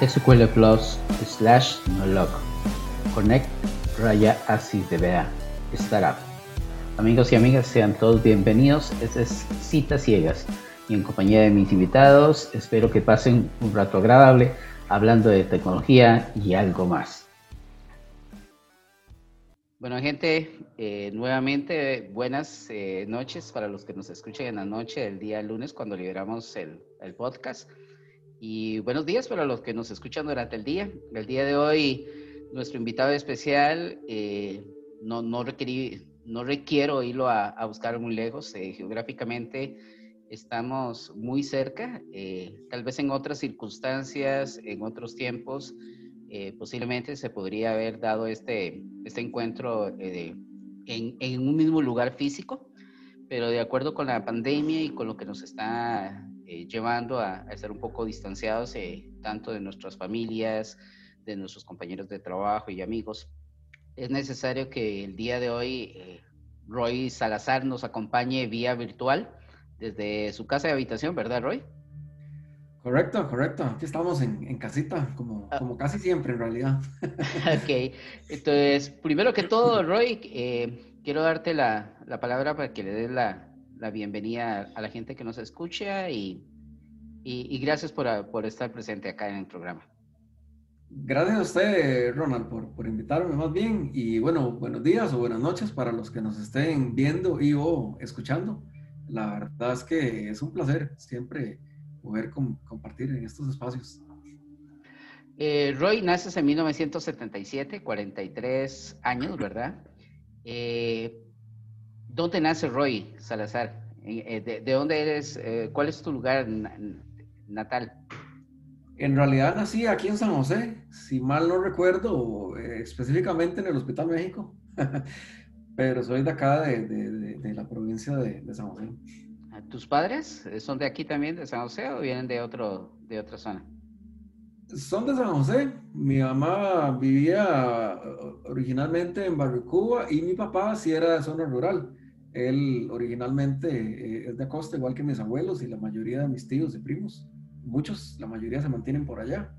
SQL Plus slash nolog. Connect raya así vea. Startup. Amigos y amigas, sean todos bienvenidos. Este es Citas Ciegas y en compañía de mis invitados espero que pasen un rato agradable hablando de tecnología y algo más. Bueno, gente, eh, nuevamente buenas eh, noches para los que nos escuchan en la noche del día lunes cuando liberamos el, el podcast. Y buenos días para los que nos escuchan durante el día. El día de hoy, nuestro invitado especial, eh, no, no, requerí, no requiero irlo a, a buscar muy lejos. Eh, geográficamente estamos muy cerca. Eh, tal vez en otras circunstancias, en otros tiempos, posiblemente se podría haber dado este, este encuentro en, en un mismo lugar físico. Pero de acuerdo con la pandemia y con lo que nos está eh, llevando a, estar un poco distanciados eh, tanto de nuestras familias, de nuestros compañeros de trabajo y amigos. Es necesario que el día de hoy eh, Roy Salazar nos acompañe vía virtual desde su casa de habitación, ¿verdad, Roy? Correcto, correcto. Aquí estamos en, casita, como, ah. como casi siempre en realidad. ok, entonces, primero que todo, Roy, quiero darte la, la, palabra para que le des la, la bienvenida a la gente que nos escucha y, y, gracias por, por, estar presente acá en el programa. Gracias a usted, Ronald, por, por, invitarme más bien. Y bueno, buenos días o buenas noches para los que nos estén viendo y o escuchando. La verdad es que es un placer siempre poder compartir en estos espacios. Eh, Roy, naces en 1977, 43 años, ¿verdad? Eh, ¿Dónde nace Roy Salazar? Eh, ¿De, dónde eres? Eh, ¿Cuál es tu lugar natal? En realidad nací aquí en San José, si mal no recuerdo, eh, específicamente en el Hospital México, pero soy de acá, de, la provincia de, San José. ¿Tus padres son de aquí también, de San José, o vienen de, otro, de otra zona? Son de San José. Mi mamá vivía originalmente en Barrio Cuba y mi papá sí era de zona rural. Él originalmente eh, es de Acosta, igual que mis abuelos y la mayoría de mis tíos y primos. Muchos, la mayoría se mantienen por allá.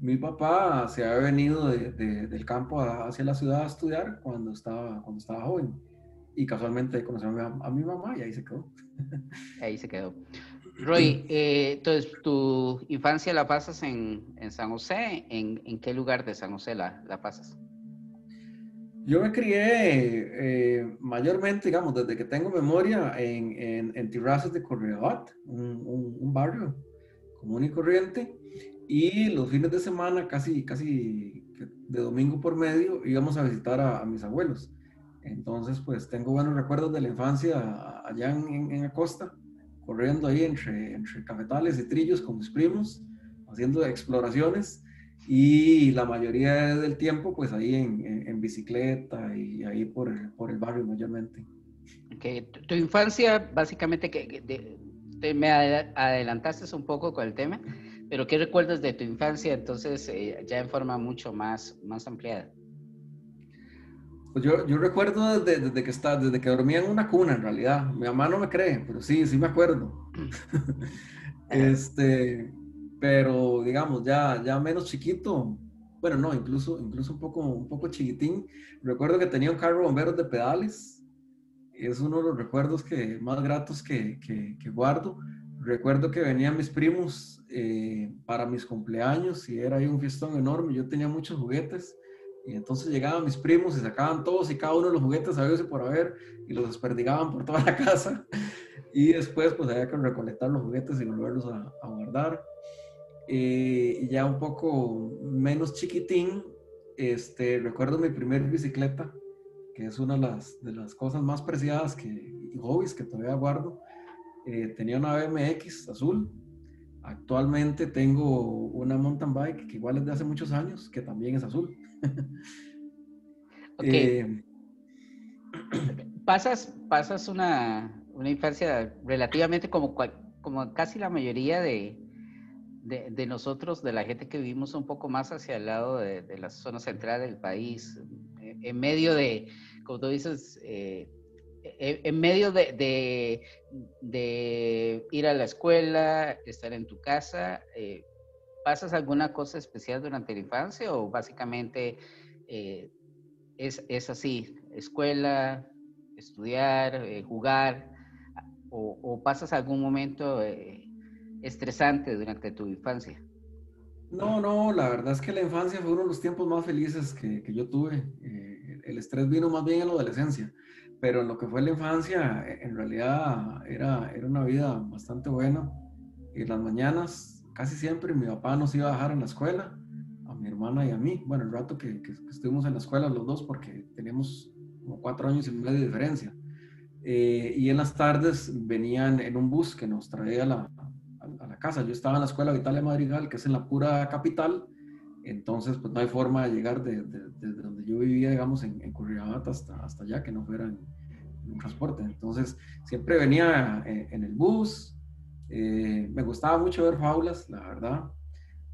Mi papá se había venido del campo hacia la ciudad a estudiar cuando estaba, cuando estaba joven. Y casualmente conoció a mi, mamá y ahí se quedó. Ahí se quedó. Roy, eh, entonces, ¿tu infancia la pasas en, San José? ¿En, ¿En, qué lugar de San José la, la pasas? Yo me crié eh, mayormente, digamos, desde que tengo memoria en, en, en Terrazas de Correabat, un, un, barrio común y corriente, y los fines de semana, casi, casi de domingo por medio, íbamos a visitar a, mis abuelos. Entonces, pues tengo buenos recuerdos de la infancia allá en, en Acosta, corriendo ahí entre, entre cafetales y trillos con mis primos, haciendo exploraciones y la mayoría del tiempo pues ahí en, en, bicicleta y ahí por el, por el barrio mayormente. Okay. Tu, infancia básicamente que, te, me adelantaste un poco con el tema, pero ¿qué recuerdas de tu infancia entonces eh, ya en forma mucho más, más ampliada? Pues yo, yo recuerdo desde, desde, que está, desde que dormía en una cuna en realidad. Mi mamá no me cree, pero sí, sí me acuerdo. este, pero digamos, ya, ya menos chiquito, bueno, no, incluso, incluso un, poco, un poco chiquitín. Recuerdo que tenía un carro bomberos de pedales. Es uno de los recuerdos que, más gratos que, que, guardo. Recuerdo que venían mis primos eh, para mis cumpleaños y era ahí un fiestón enorme. Yo tenía muchos juguetes y entonces llegaban mis primos y sacaban todos y cada uno de los juguetes, a por haber, y los desperdigaban por toda la casa. Y después pues había que recolectar los juguetes y volverlos a, a guardar eh, ya un poco menos chiquitín, este, recuerdo mi primer bicicleta, que es una de las, de las cosas más preciadas que, y hobbies que todavía guardo. Eh, tenía una BMX azul. Actualmente tengo una mountain bike que igual es de hace muchos años, que también es azul. ok. Eh, pasas, pasas una, una infancia relativamente como, como casi la mayoría de, de, nosotros, de la gente que vivimos un poco más hacia el lado de, la zona central del país, en medio de, como tú dices, eh, en medio de, ir a la escuela, estar en tu casa, eh, ¿Pasas alguna cosa especial durante la infancia o básicamente eh, es, es, así, escuela, estudiar, eh, jugar, o, pasas algún momento eh, estresante durante tu infancia? No, no, la verdad es que la infancia fue uno de los tiempos más felices que, que yo tuve. el estrés vino más bien en la adolescencia, pero en lo que fue la infancia, en realidad era, era una vida bastante buena. Y las mañanas, casi siempre, mi papá nos iba a dejar en la escuela mi hermana y a mí. Bueno, el rato que, estuvimos en la escuela los dos, porque teníamos como cuatro años y medio de diferencia. Eh, y en las tardes venían en un bus que nos traía a la, a, casa. Yo estaba en la escuela Vitalia Madrigal, que es en la pura capital, entonces pues no hay forma de llegar desde de, donde yo vivía, digamos, en, en hasta, hasta allá, que no fuera en, un transporte. Entonces siempre venía eh, en, el bus. Eh, me gustaba mucho ver faulas, la verdad.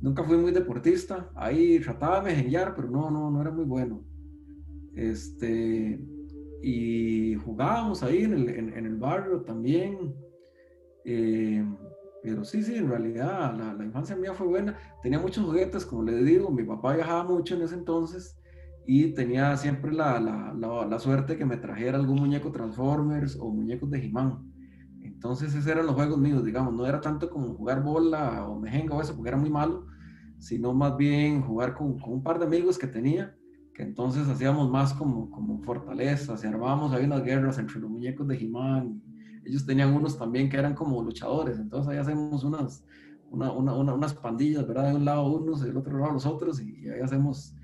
Nunca fui muy deportista. Ahí trataba de mejenguear, pero no, no, no era muy bueno. Este, y jugábamos ahí en el, en, el barrio también. Eh, pero sí, sí, en realidad la, infancia mía fue buena. Tenía muchos juguetes, como les digo, mi papá viajaba mucho en ese entonces y tenía siempre la, la, la suerte que me trajera algún muñeco Transformers o muñecos de He-Man. Entonces esos eran los juegos míos, digamos, no era tanto como jugar bola o mejenga o eso, porque era muy malo, sino más bien jugar con, con, un par de amigos que tenía, que entonces hacíamos más como, como fortalezas y armábamos ahí unas guerras entre los muñecos de He-Man. Ellos tenían unos también que eran como luchadores, entonces ahí hacemos unas, una, una, unas pandillas, ¿verdad? De un lado unos del otro lado los otros, y, ahí hacemos,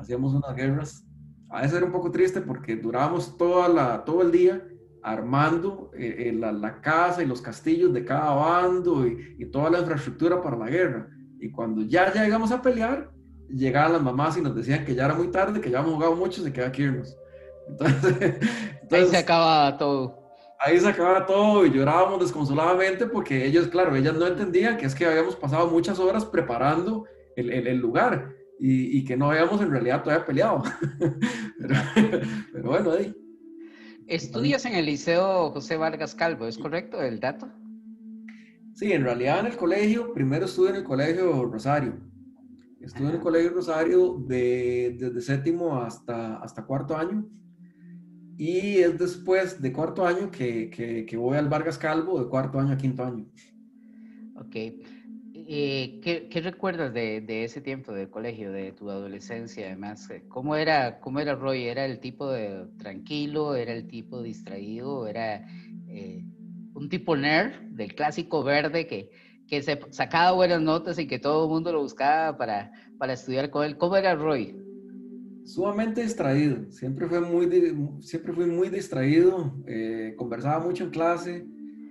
hacíamos unas guerras. A veces era un poco triste porque durábamos toda la, todo el día armando eh, eh, la, la, casa y los castillos de cada bando y, y toda la infraestructura para la guerra y cuando ya llegamos a pelear, llegaban las mamás y nos decían que ya era muy tarde, que ya habíamos jugado mucho, se queda que irnos. Entonces, ahí se acaba todo. Ahí se acaba todo y llorábamos desconsoladamente porque ellos, claro, ellas no entendían que es que habíamos pasado muchas horas preparando el, el, lugar y, y, que no habíamos en realidad todavía peleado. pero, pero, bueno, ahí. Estudias en el Liceo José Vargas Calvo, ¿es correcto el dato? Sí, en realidad en el colegio, primero estuve en el colegio Rosario. Estuve en el colegio Rosario de, desde séptimo hasta, hasta cuarto año. Y es después de cuarto año que, que, voy al Vargas Calvo, de cuarto año a quinto año. Ok. Eh, ¿qué, ¿qué, recuerdas de, de, ese tiempo del colegio, de tu adolescencia además? ¿Cómo era, cómo era Roy? ¿Era el tipo de tranquilo? ¿Era el tipo distraído? ¿Era eh, un tipo nerd del clásico verde que, que se sacaba buenas notas y que todo el mundo lo buscaba para, para estudiar con él. ¿Cómo era Roy? Sumamente distraído, siempre, fue muy, siempre fui muy distraído, eh, conversaba mucho en clase,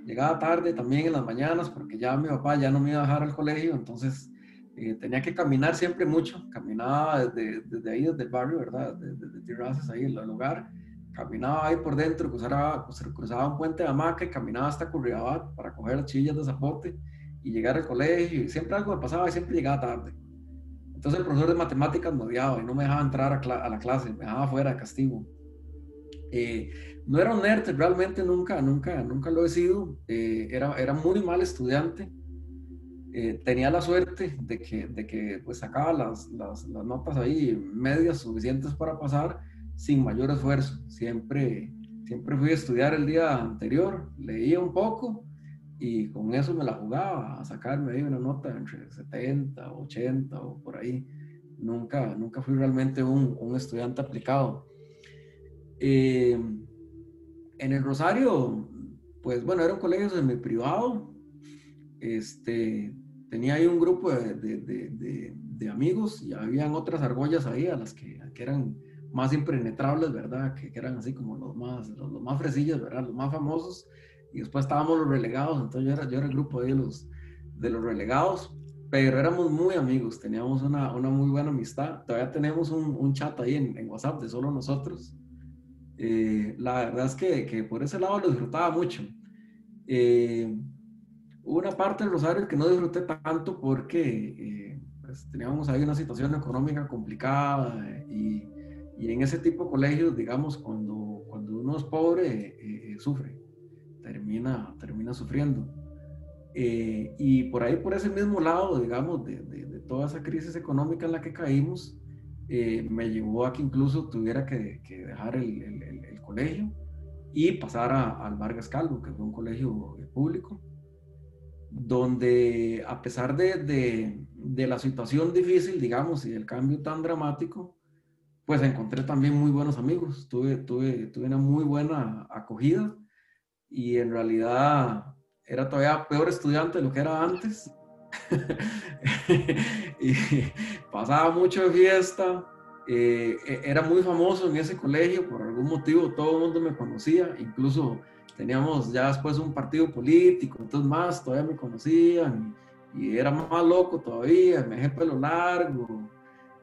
llegaba tarde también en las mañanas porque ya mi papá ya no me iba a dejar al colegio, entonces eh, tenía que caminar siempre mucho, caminaba desde, desde ahí, desde el barrio, ¿verdad? Desde, desde ahí, el lugar, caminaba ahí por dentro, cruzaba, cruzaba un puente de hamaca y caminaba hasta Curriabat para coger las chillas de zapote y llegar al colegio. Y siempre algo me pasaba y siempre llegaba tarde. Entonces el profesor de matemáticas me odiaba y no me dejaba entrar a, la clase, me dejaba fuera de castigo. Eh, no era un nerd, realmente nunca, nunca, nunca lo he sido. Eh, era, era muy mal estudiante. Eh, tenía la suerte de que, de que pues sacaba las, las, las notas ahí medias suficientes para pasar sin mayor esfuerzo. Siempre, siempre fui a estudiar el día anterior, leía un poco y con eso me la jugaba a sacarme ahí una nota entre 70, 80 o por ahí. Nunca, nunca fui realmente un, un estudiante aplicado. Eh, en el Rosario, pues bueno, era un colegio semi privado. Este, tenía ahí un grupo de, de, de, de, amigos y habían otras argollas ahí a las que, que eran más impenetrables, ¿verdad? Que, eran así como los más, los, más fresillos, ¿verdad? Los más famosos. Y después estábamos los relegados, entonces yo era, yo era el grupo de los, de los relegados, pero éramos muy amigos, teníamos una, una muy buena amistad. Todavía tenemos un, un chat ahí en, en, WhatsApp de solo nosotros. Eh, la verdad es que, que, por ese lado lo disfrutaba mucho. Eh, una parte del Rosario que no disfruté tanto porque eh, pues, teníamos ahí una situación económica complicada y y en ese tipo de colegios, digamos, cuando, cuando uno es pobre, eh, eh, sufre, termina, termina sufriendo. Eh, y por ahí, por ese mismo lado, digamos, de, de, toda esa crisis económica en la que caímos, eh, me llevó a que incluso tuviera que, que dejar el, el, el, colegio y pasar a, al Vargas Calvo, que fue un colegio público, donde a pesar de, de, la situación difícil, digamos, y el cambio tan dramático, pues encontré también muy buenos amigos, tuve, tuve, tuve una muy buena acogida y en realidad era todavía peor estudiante de lo que era antes. y pasaba mucho de fiesta. Eh, e, era muy famoso en ese colegio, por algún motivo todo el mundo me conocía, incluso teníamos ya después un partido político, entonces más todavía me conocían y, era más loco todavía, me dejé pelo largo,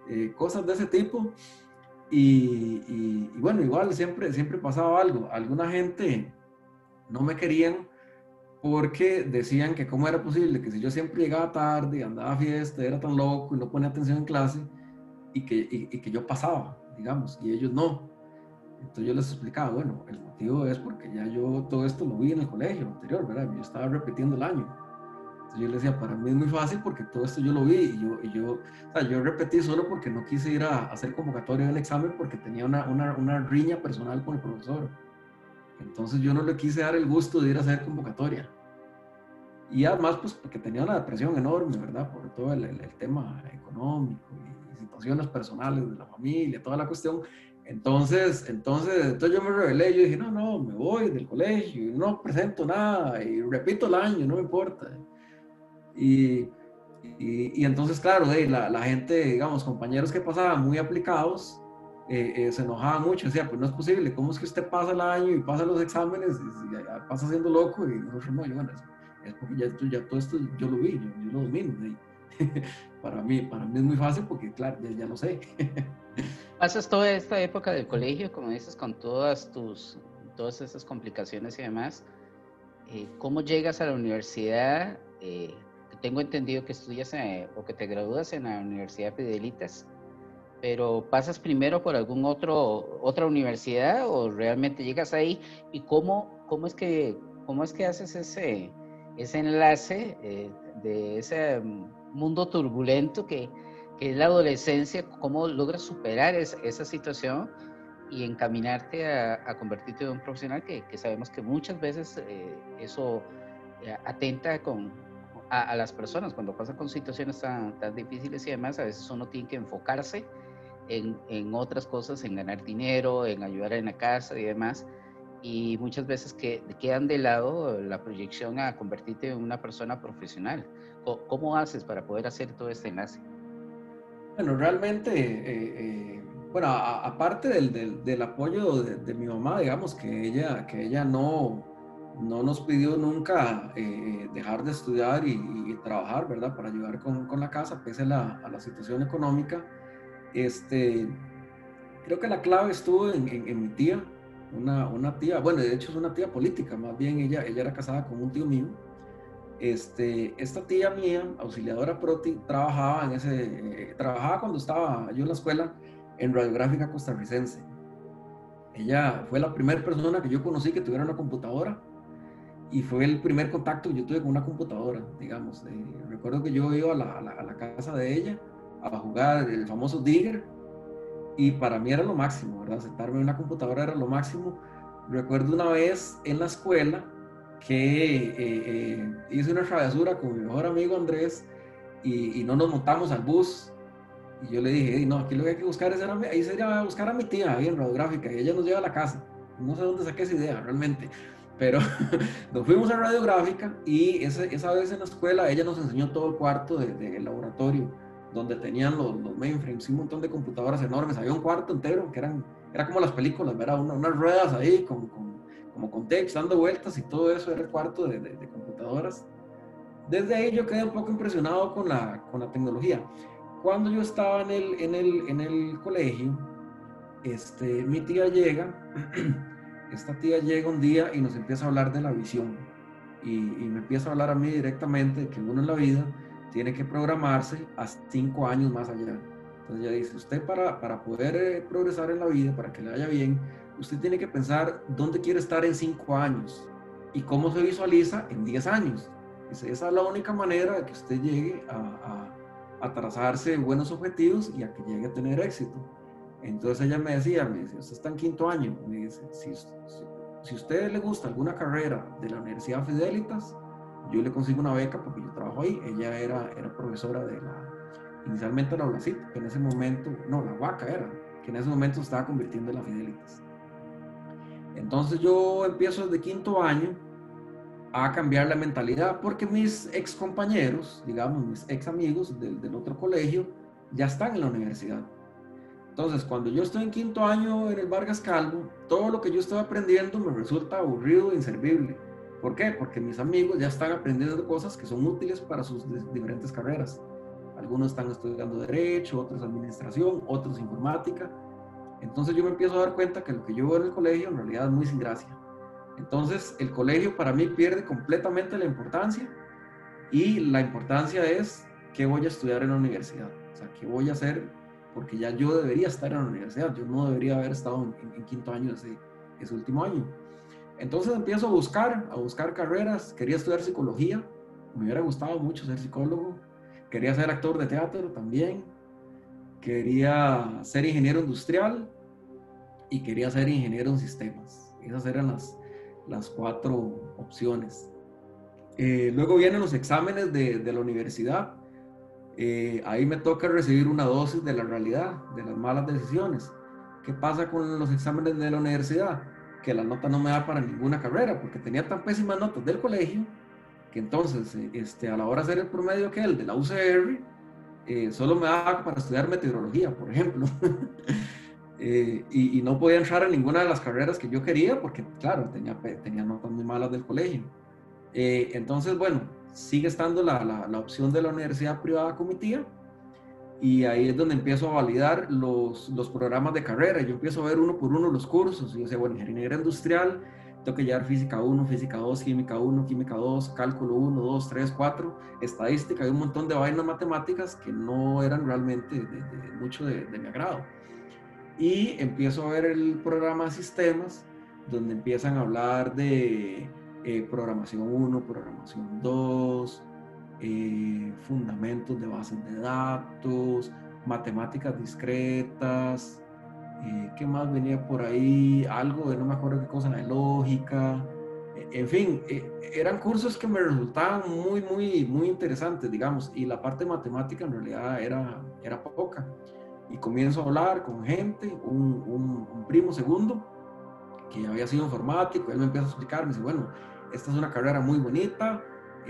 eh, cosas de ese tipo. Y, y, bueno, igual siempre, siempre pasaba algo. Alguna gente no me querían porque decían que cómo era posible que si yo siempre llegaba tarde, andaba a fiesta, era tan loco y no ponía atención en clase, y que, y, que yo pasaba, digamos, y ellos no. Entonces yo les explicaba, bueno, el motivo es porque ya yo todo esto lo vi en el colegio anterior, ¿verdad? Yo estaba repitiendo el año. Entonces yo les decía, para mí es muy fácil porque todo esto yo lo vi y yo, y yo, o sea, yo repetí solo porque no quise ir a, hacer convocatoria del examen porque tenía una, una, una riña personal con el profesor. Entonces yo no le quise dar el gusto de ir a hacer convocatoria. Y además, pues porque tenía una depresión enorme, ¿verdad? Por todo el, tema económico situaciones personales de la familia, toda la cuestión. Entonces, entonces, entonces yo me rebelé, yo dije, no, no, me voy del colegio, no presento nada y repito el año, no me importa. Y, y, y entonces, claro, la, la, gente, digamos, compañeros que pasaban muy aplicados, eh, eh, se enojaba mucho, decía, pues no es posible, ¿cómo es que usted pasa el año y pasa los exámenes y, pasa siendo loco? Y nosotros no, yo, bueno, es, porque ya, ya, todo esto yo lo vi, yo, lo domino. para, mí, para mí es muy fácil porque, claro, ya, ya lo sé. Pasas toda esta época del colegio, como dices, con todas tus, todas esas complicaciones y demás. Eh, ¿Cómo llegas a la universidad? tengo entendido que estudias o que te gradúas en la Universidad Fidelitas pero pasas primero por algún otro otra universidad o realmente llegas ahí y cómo cómo es que cómo es que haces ese ese enlace eh, de ese mundo turbulento que, que, es la adolescencia cómo logras superar esa situación y encaminarte a, convertirte en un profesional que, que, sabemos que muchas veces eh, eso eh, atenta con, a, a, las personas cuando pasa con situaciones tan, tan difíciles y demás, a veces uno tiene que enfocarse en, en, otras cosas, en ganar dinero, en ayudar en la casa y demás. Y muchas veces que quedan de lado la proyección a convertirte en una persona profesional. ¿Cómo, haces para poder hacer todo este enlace? Bueno, realmente, eh, eh, bueno, aparte del, del, del, apoyo de, mi mamá, digamos que ella, que ella no, no nos pidió nunca eh, dejar de estudiar y, y, trabajar, ¿verdad? Para ayudar con, con la casa, pese a la, a la situación económica. Este, creo que la clave estuvo en, mi tía, una, tía, bueno, de hecho es una tía política, más bien ella, era casada con un tío mío. Este, esta tía mía, auxiliadora Proti, trabajaba en ese, eh, trabajaba cuando estaba yo en la escuela en radiográfica costarricense. Ella fue la primera persona que yo conocí que tuviera una computadora y fue el primer contacto que yo tuve con una computadora, digamos. recuerdo que yo iba a la casa de ella a jugar el famoso Digger y para mí era lo máximo, ¿verdad? Sentarme en una computadora era lo máximo. Recuerdo una vez en la escuela que eh, eh, hice una travesura con mi mejor amigo Andrés y, no nos montamos al bus. Y yo le dije, no, aquí lo que hay que buscar es ahí sería buscar a mi tía ahí en radiográfica y ella nos lleva a la casa. No sé dónde saqué esa idea realmente, pero nos fuimos a radiográfica y esa, esa vez en la escuela ella nos enseñó todo el cuarto del de, laboratorio donde tenían los, mainframes y un montón de computadoras enormes. Había un cuarto entero que eran, era como las películas, ¿verdad? unas ruedas ahí con, con, como con dando vueltas y todo eso era el cuarto de, de, computadoras. Desde ahí yo quedé un poco impresionado con la, con la tecnología. Cuando yo estaba en el, en el, en el colegio, este, mi tía llega, esta tía llega un día y nos empieza a hablar de la visión. Y, y me empieza a hablar a mí directamente de que uno en la vida tiene que programarse a cinco años más allá. Entonces ya dice, usted para, para poder eh, progresar en la vida, para que le vaya bien, usted tiene que pensar dónde quiere estar en cinco años y cómo se visualiza en diez años. Dice, esa es la única manera de que usted llegue a, a, a trazarse buenos objetivos y a que llegue a tener éxito. Entonces ella me decía, me dice, usted está en quinto año, me dice, si, si, a usted le gusta alguna carrera de la Universidad Fidelitas, yo le consigo una beca porque yo trabajo ahí. Ella era, era profesora de la, inicialmente la ULACIT, que en ese momento, no, la UACA era, que en ese momento estaba convirtiendo en la Fidelitas. Entonces yo empiezo desde quinto año a cambiar la mentalidad porque mis ex compañeros, digamos, mis ex amigos del, del otro colegio, ya están en la universidad. Entonces, cuando yo estoy en quinto año en el Vargas Calvo, todo lo que yo estoy aprendiendo me resulta aburrido e inservible. ¿Por qué? Porque mis amigos ya están aprendiendo cosas que son útiles para sus diferentes carreras. Algunos están estudiando derecho, otros administración, otros informática. Entonces yo me empiezo a dar cuenta que lo que yo veo en el colegio en realidad es muy sin gracia. Entonces el colegio para mí pierde completamente la importancia y la importancia es qué voy a estudiar en la universidad. O sea, qué voy a hacer porque ya yo debería estar en la universidad. Yo no debería haber estado en, quinto año ese, ese último año. Entonces empiezo a buscar, a buscar carreras. Quería estudiar psicología. Me hubiera gustado mucho ser psicólogo. Quería ser actor de teatro también. Quería ser ingeniero industrial y quería ser ingeniero en sistemas. Esas eran las, las cuatro opciones. Eh, luego vienen los exámenes de, de la universidad. Eh, ahí me toca recibir una dosis de la realidad, de las malas decisiones. ¿Qué pasa con los exámenes de la universidad? Que la nota no me da para ninguna carrera, porque tenía tan pésimas notas del colegio que entonces, eh, este, a la hora de hacer el promedio que el de la UCR, eh, solo me daba para estudiar meteorología, por ejemplo. Eh, y, no podía entrar a ninguna de las carreras que yo quería porque, claro, tenía, tenía notas muy malas del colegio. entonces, bueno, sigue estando la, la, opción de la universidad privada comitiva y ahí es donde empiezo a validar los, los, programas de carrera. Yo empiezo a ver uno por uno los cursos yo sé, bueno, ingeniería industrial, tengo que llevar física 1, física 2, química 1, química 2, cálculo 1, 2, 3, 4, estadística y un montón de vainas matemáticas que no eran realmente de, mucho de, mi agrado. Y empiezo a ver el programa de sistemas, donde empiezan a hablar de eh, programación 1, programación 2, eh, fundamentos de bases de datos, matemáticas discretas, eh, ¿Qué más venía por ahí? Algo de no me acuerdo qué cosa, de lógica. Eh, en fin, eh, eran cursos que me resultaban muy, muy, muy interesantes, digamos, y la parte matemática en realidad era, era poca. Y comienzo a hablar con gente, un, primo segundo, que había sido informático, él me empieza a explicar, me dice, bueno, esta es una carrera muy bonita,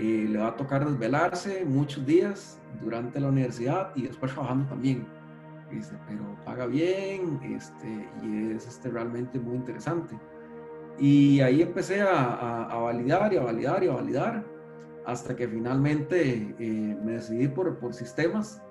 le va a tocar desvelarse muchos días durante la universidad y después trabajando también Dice, pero paga bien este, y es este, realmente muy interesante. Y ahí empecé a, a, validar y a validar y a validar hasta que finalmente eh, me decidí por, por sistemas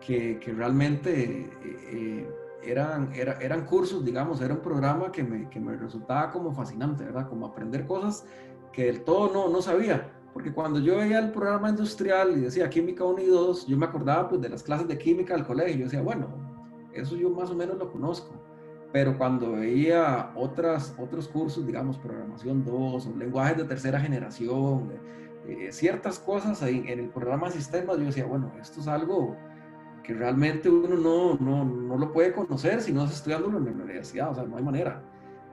que, que realmente eh, eran, era, eran cursos, digamos, era un programa que me, que me resultaba como fascinante, ¿verdad? Como aprender cosas que del todo no, no sabía porque cuando yo veía el programa industrial y decía química 1 y 2, yo me acordaba pues de las clases de química del colegio. Yo decía, bueno, eso yo más o menos lo conozco. Pero cuando veía otras, otros cursos, digamos, programación 2 o lenguajes de tercera generación, eh, ciertas cosas en el programa de sistemas, yo decía, bueno, esto es algo que realmente uno no, no, no lo puede conocer si no está estudiándolo en la universidad, o sea, no hay manera.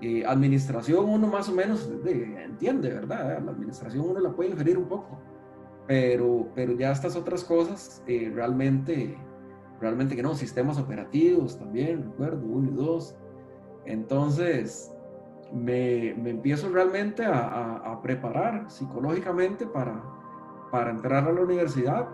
Eh, administración uno más o menos entiende, ¿verdad? La administración uno la puede inferir un poco, pero, pero ya estas otras cosas eh, realmente, realmente que no, sistemas operativos también, recuerdo, uno y dos. Entonces, me, me empiezo realmente a, preparar psicológicamente para, para entrar a la universidad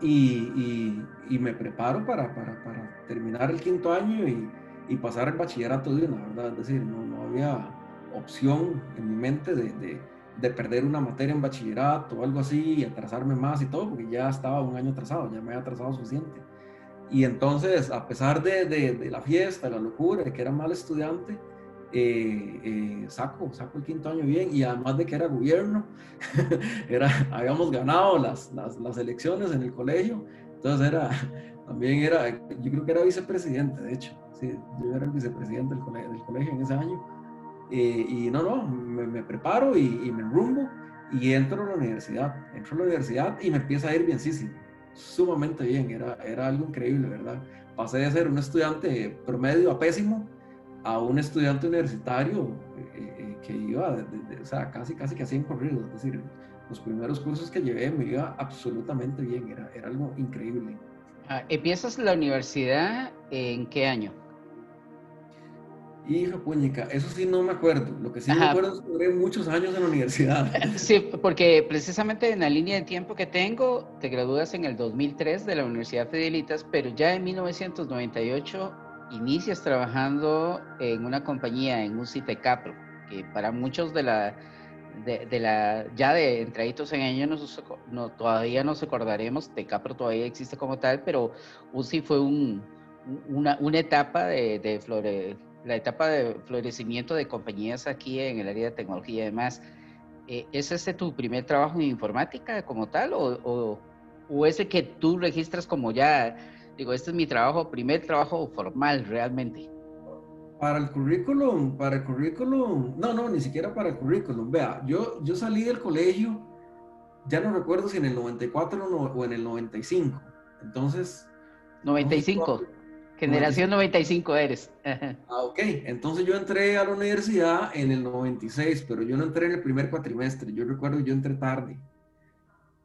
y me preparo para, para, para terminar el quinto año y y pasar el bachillerato de una, ¿verdad? Es decir, no, no había opción en mi mente de, de, de, perder una materia en bachillerato o algo así y atrasarme más y todo, porque ya estaba un año atrasado, ya me había atrasado suficiente. Y entonces, a pesar de, de la fiesta, la locura, de que era mal estudiante, eh, eh, saco, saco el quinto año bien y además de que era gobierno, era, habíamos ganado las, las, las, elecciones en el colegio, entonces era, también era, yo creo que era vicepresidente, de hecho, sí, yo era el vicepresidente del colegio, del colegio en ese año. Eh, y no, no, me, preparo y, me rumbo y entro a la universidad. Entro a la universidad y me empieza a ir bienísimo, sumamente bien, era, era algo increíble, ¿verdad? Pasé de ser un estudiante promedio a pésimo a un estudiante universitario eh, eh, que iba, o sea, casi, casi que hacía corrido, es decir, los primeros cursos que llevé me iba absolutamente bien, era, era algo increíble. Ah, ¿Empiezas la universidad en qué año? Hijo puñica, eso sí no me acuerdo. Lo que sí me acuerdo es que duré muchos años en la universidad. Sí, porque precisamente en la línea de tiempo que tengo, te gradúas en el 2003 de la Universidad Fidelitas, pero ya en 1998 inicias trabajando en una compañía, en un Capro, que para muchos de la, de, la ya de entraditos en años no, todavía nos acordaremos, Tecapro todavía existe como tal, pero UCI fue un, una, una etapa de, de flore, la etapa de florecimiento de compañías aquí en el área de tecnología y demás. Eh, ¿Es este tu primer trabajo en informática como tal o, o, o ese que tú registras como ya, digo, este es mi trabajo, primer trabajo formal realmente? Para el currículum, para el currículum, no, no, ni siquiera para el currículum. Vea, yo, yo salí del colegio, ya no recuerdo si en el 94 o en el 95. Entonces... 95. Generación 95 eres. ah, ok. Entonces yo entré a la universidad en el 96, pero yo no entré en el primer cuatrimestre. Yo recuerdo que yo entré tarde.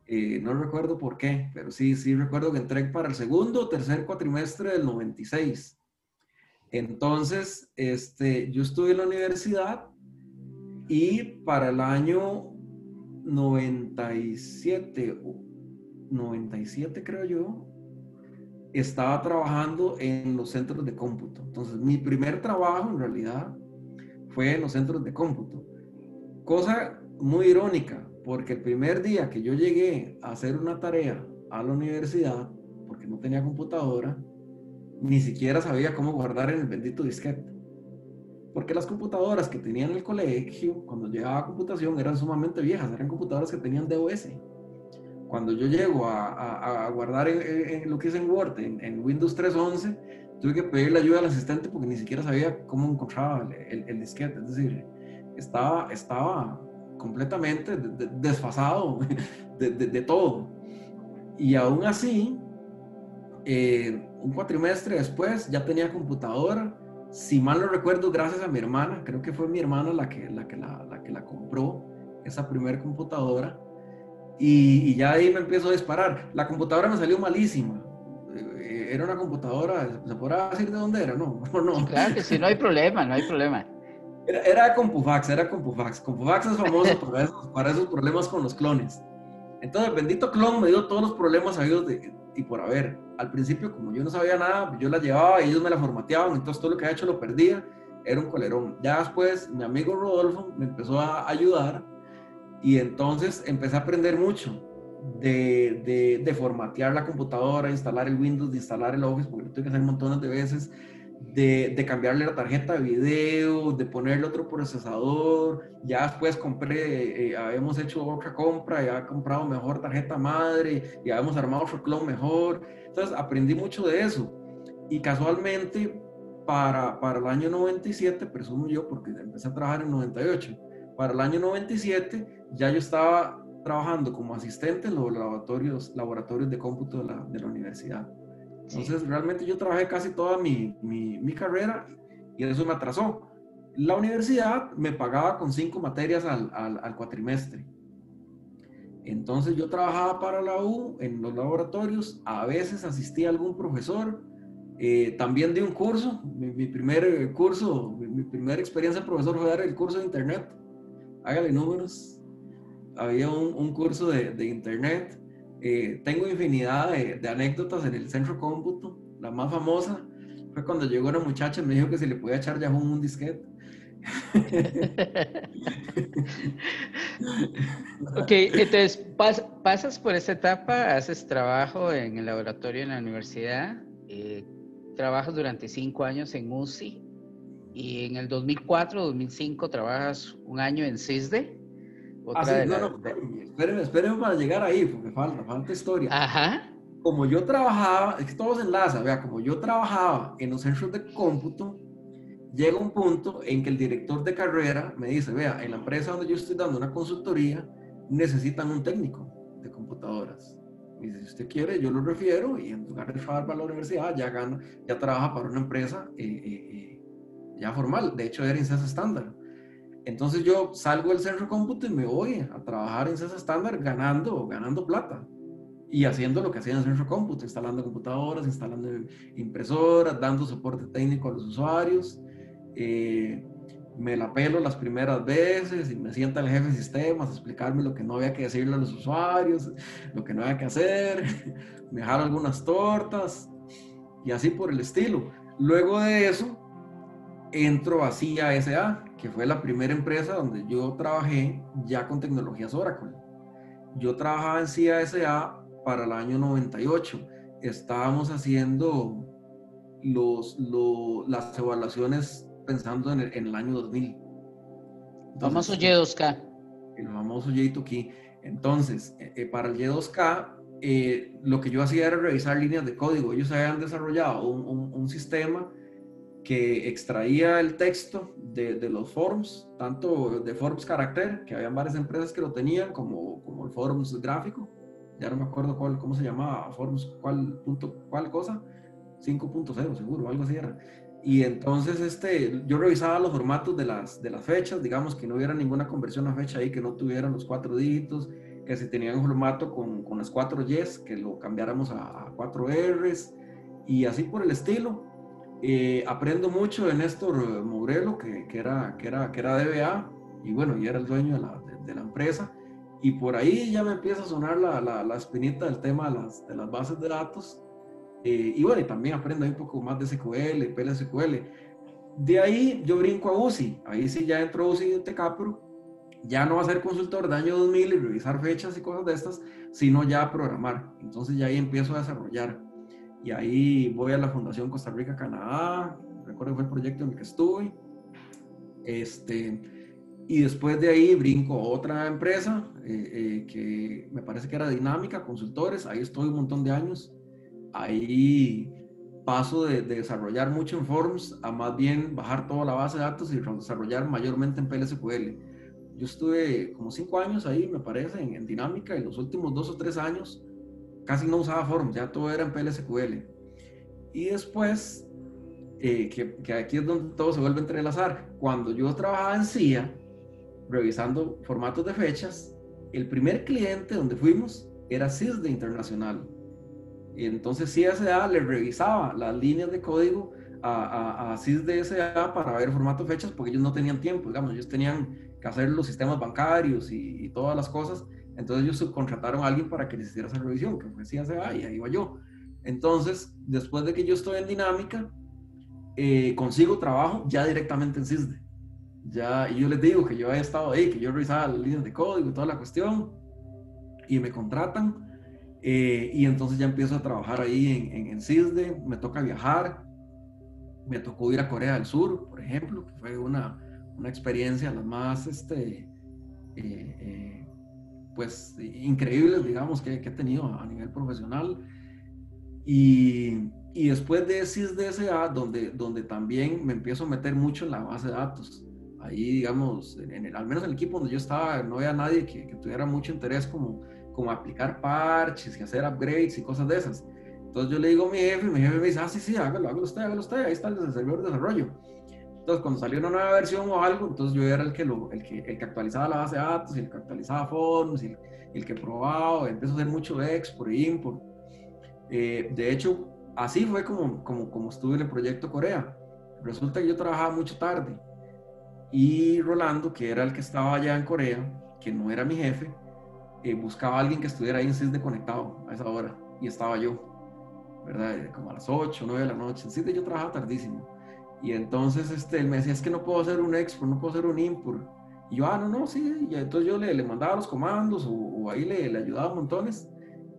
Eh, no recuerdo por qué, pero sí, sí recuerdo que entré para el segundo o tercer cuatrimestre del 96. Entonces, este, yo estuve en la universidad y para el año 97, 97 creo yo, estaba trabajando en los centros de cómputo. Entonces, mi primer trabajo en realidad fue en los centros de cómputo. Cosa muy irónica, porque el primer día que yo llegué a hacer una tarea a la universidad, porque no tenía computadora, ni siquiera sabía cómo guardar en el bendito disquete. Porque las computadoras que tenían en el colegio, cuando llegaba a computación, eran sumamente viejas, eran computadoras que tenían DOS cuando yo llego a, a, guardar en, lo que es en Word, en, Windows 3.11, tuve que pedirle ayuda al asistente porque ni siquiera sabía cómo encontraba el, el, disquete. Es decir, estaba, estaba completamente desfasado de, de, todo. Y aún así, eh, un cuatrimestre después ya tenía computadora. Si mal no recuerdo, gracias a mi hermana, creo que fue mi hermana la que la, que la, la, que la compró, esa primera computadora. Y, ya ahí me empiezo a disparar. La computadora me salió malísima. Eh, era una computadora, ¿se podrá decir de dónde era? No, no. claro que sí, no hay problema, no hay problema. Era, era CompuFax, era CompuFax. CompuFax es famoso para esos, para esos problemas con los clones. Entonces, el bendito clon me dio todos los problemas sabidos de, y por haber. Al principio, como yo no sabía nada, yo la llevaba y ellos me la formateaban, entonces todo lo que había hecho lo perdía. Era un colerón. Ya después, mi amigo Rodolfo me empezó a ayudar y entonces empecé a aprender mucho de, de, formatear la computadora, instalar el Windows, de instalar el Office, porque lo tuve que hacer montones de veces, de, de, cambiarle la tarjeta de video, de ponerle otro procesador. Ya después compré, eh, habíamos hecho otra compra, ya comprado mejor tarjeta madre, ya habíamos armado otro clon mejor. Entonces aprendí mucho de eso. Y casualmente, para, para el año 97, presumo yo, porque empecé a trabajar en 98, para el año 97 ya yo estaba trabajando como asistente en los laboratorios, laboratorios de cómputo de la, de la universidad. Entonces, realmente yo trabajé casi toda mi, mi, mi, carrera y eso me atrasó. La universidad me pagaba con cinco materias al, al, al cuatrimestre. Entonces yo trabajaba para la U en los laboratorios, a veces asistía a algún profesor, eh, también di un curso, mi, primer curso, mi, primera experiencia de profesor fue dar el curso de internet, hágale números, había un, curso de, internet. Eh, tengo infinidad de, anécdotas en el centro cómputo. La más famosa fue cuando llegó una muchacha y me dijo que se le podía echar Yahoo un disquete. ok, entonces pasas por esta etapa, haces trabajo en el laboratorio en la universidad, eh, trabajas durante cinco años en UCI y en el 2004-2005 trabajas un año en CISDE. Otra no, no, espérenme, espérenme para llegar ahí, porque falta, falta historia. Ajá. Como yo trabajaba, es que todo se enlaza, vea, como yo trabajaba en los centros de cómputo, llega un punto en que el director de carrera me dice, vea, en la empresa donde yo estoy dando una consultoría, necesitan un técnico de computadoras. Y si usted quiere, yo lo refiero y en lugar de trabajar para la universidad, ya, gana, ya trabaja para una empresa eh, eh, eh, ya formal. De hecho, era en CESA estándar. Entonces yo salgo del centro de cómputo y me voy a trabajar en CESA estándar ganando, ganando plata y haciendo lo que hacía en el centro cómputo, instalando computadoras, instalando impresoras, dando soporte técnico a los usuarios. Eh, me la pelo las primeras veces y me sienta el jefe de sistemas a explicarme lo que no había que decirle a los usuarios, lo que no había que hacer, me jalo algunas tortas y así por el estilo. Luego de eso, entro a CIA que fue la primera empresa donde yo trabajé ya con tecnologías Oracle. Yo trabajaba en CIA para el año 98. Estábamos haciendo los, las evaluaciones pensando en el, año 2000. El famoso Y2K. El famoso J2K. Entonces, eh, eh, para el Y2K, eh, lo que yo hacía era revisar líneas de código. Ellos habían desarrollado un, un, sistema que extraía el texto de, de, los forms, tanto de forms carácter, que habían varias empresas que lo tenían, como, como el forms gráfico. Ya no me acuerdo cuál, cómo se llamaba, forms, cuál, punto, cuál cosa. 5.0 seguro, algo así era. Y entonces este, yo revisaba los formatos de las, de las fechas, digamos que no hubiera ninguna conversión a fecha ahí, que no tuvieran los cuatro dígitos, que si tenían un formato con, con las cuatro Ys, que lo cambiáramos a, cuatro Rs, y así por el estilo. Eh, aprendo mucho de Néstor Mourelo, que, que, era, que, era, que era DBA, y bueno, y era el dueño de la, de, la empresa. Y por ahí ya me empieza a sonar la, la, la espinita del tema de las, de las bases de datos eh, y bueno, y también aprendo un poco más de SQL, PLSQL. De ahí yo brinco a UCI. Ahí sí ya entro a UCI de Tecapro. Ya no va a ser consultor de año 2000 y revisar fechas y cosas de estas, sino ya a programar. Entonces ya ahí empiezo a desarrollar. Y ahí voy a la Fundación Costa Rica, Canadá. Recuerdo que fue el proyecto en el que estuve. Este, y después de ahí brinco a otra empresa eh, eh, que me parece que era Dinámica, consultores. Ahí estoy un montón de años ahí paso de, desarrollar mucho en Forms a más bien bajar toda la base de datos y desarrollar mayormente en PLSQL. Yo estuve como cinco años ahí, me parece, en, dinámica y los últimos dos o tres años casi no usaba Forms, ya todo era en PLSQL. Y después, eh, que, aquí es donde todo se vuelve a entrelazar, cuando yo trabajaba en CIA, revisando formatos de fechas, el primer cliente donde fuimos era CISD Internacional y entonces CSA le revisaba las líneas de código a, a, a para ver formato fechas porque ellos no tenían tiempo, digamos, ellos tenían que hacer los sistemas bancarios y, todas las cosas. Entonces ellos subcontrataron a alguien para que les hiciera esa revisión, que fue CSA y ahí iba yo. Entonces, después de que yo estoy en dinámica, eh, consigo trabajo ya directamente en CISD. Ya, y yo les digo que yo había estado ahí, que yo revisaba las líneas de código y toda la cuestión, y me contratan eh, y entonces ya empiezo a trabajar ahí en, en, CISDE, me toca viajar, me tocó ir a Corea del Sur, por ejemplo, que fue una, una experiencia la más, este, eh, eh, pues, increíbles, digamos, que, que, he tenido a nivel profesional. Y, y después de CISDSA, donde, donde también me empiezo a meter mucho en la base de datos. Ahí, digamos, en el, al menos en el equipo donde yo estaba, no había nadie que, que tuviera mucho interés como como aplicar parches y hacer upgrades y cosas de esas. Entonces yo le digo a mi jefe, mi jefe me dice, ah, sí, sí, hágalo, hágalo usted, hágalo usted, ahí está el servidor de desarrollo. Entonces cuando salió una nueva versión o algo, entonces yo era el que, lo, el que, el que actualizaba la base de datos, el que actualizaba forms, el, el que probaba, empezó a hacer mucho export e import. Eh, de hecho, así fue como, como, como estuve en el proyecto Corea. Resulta que yo trabajaba mucho tarde y Rolando, que era el que estaba allá en Corea, que no era mi jefe, eh, buscaba a alguien que estuviera ahí en CISDE conectado a esa hora y estaba yo, ¿verdad? Como a las 8, 9 de la noche. En CISDE yo trabajaba tardísimo. Y entonces este, él me decía, es que no puedo hacer un export, no puedo hacer un import. Y yo, ah, no, no, sí. Y entonces yo le, le mandaba los comandos o, ahí le, le, ayudaba montones.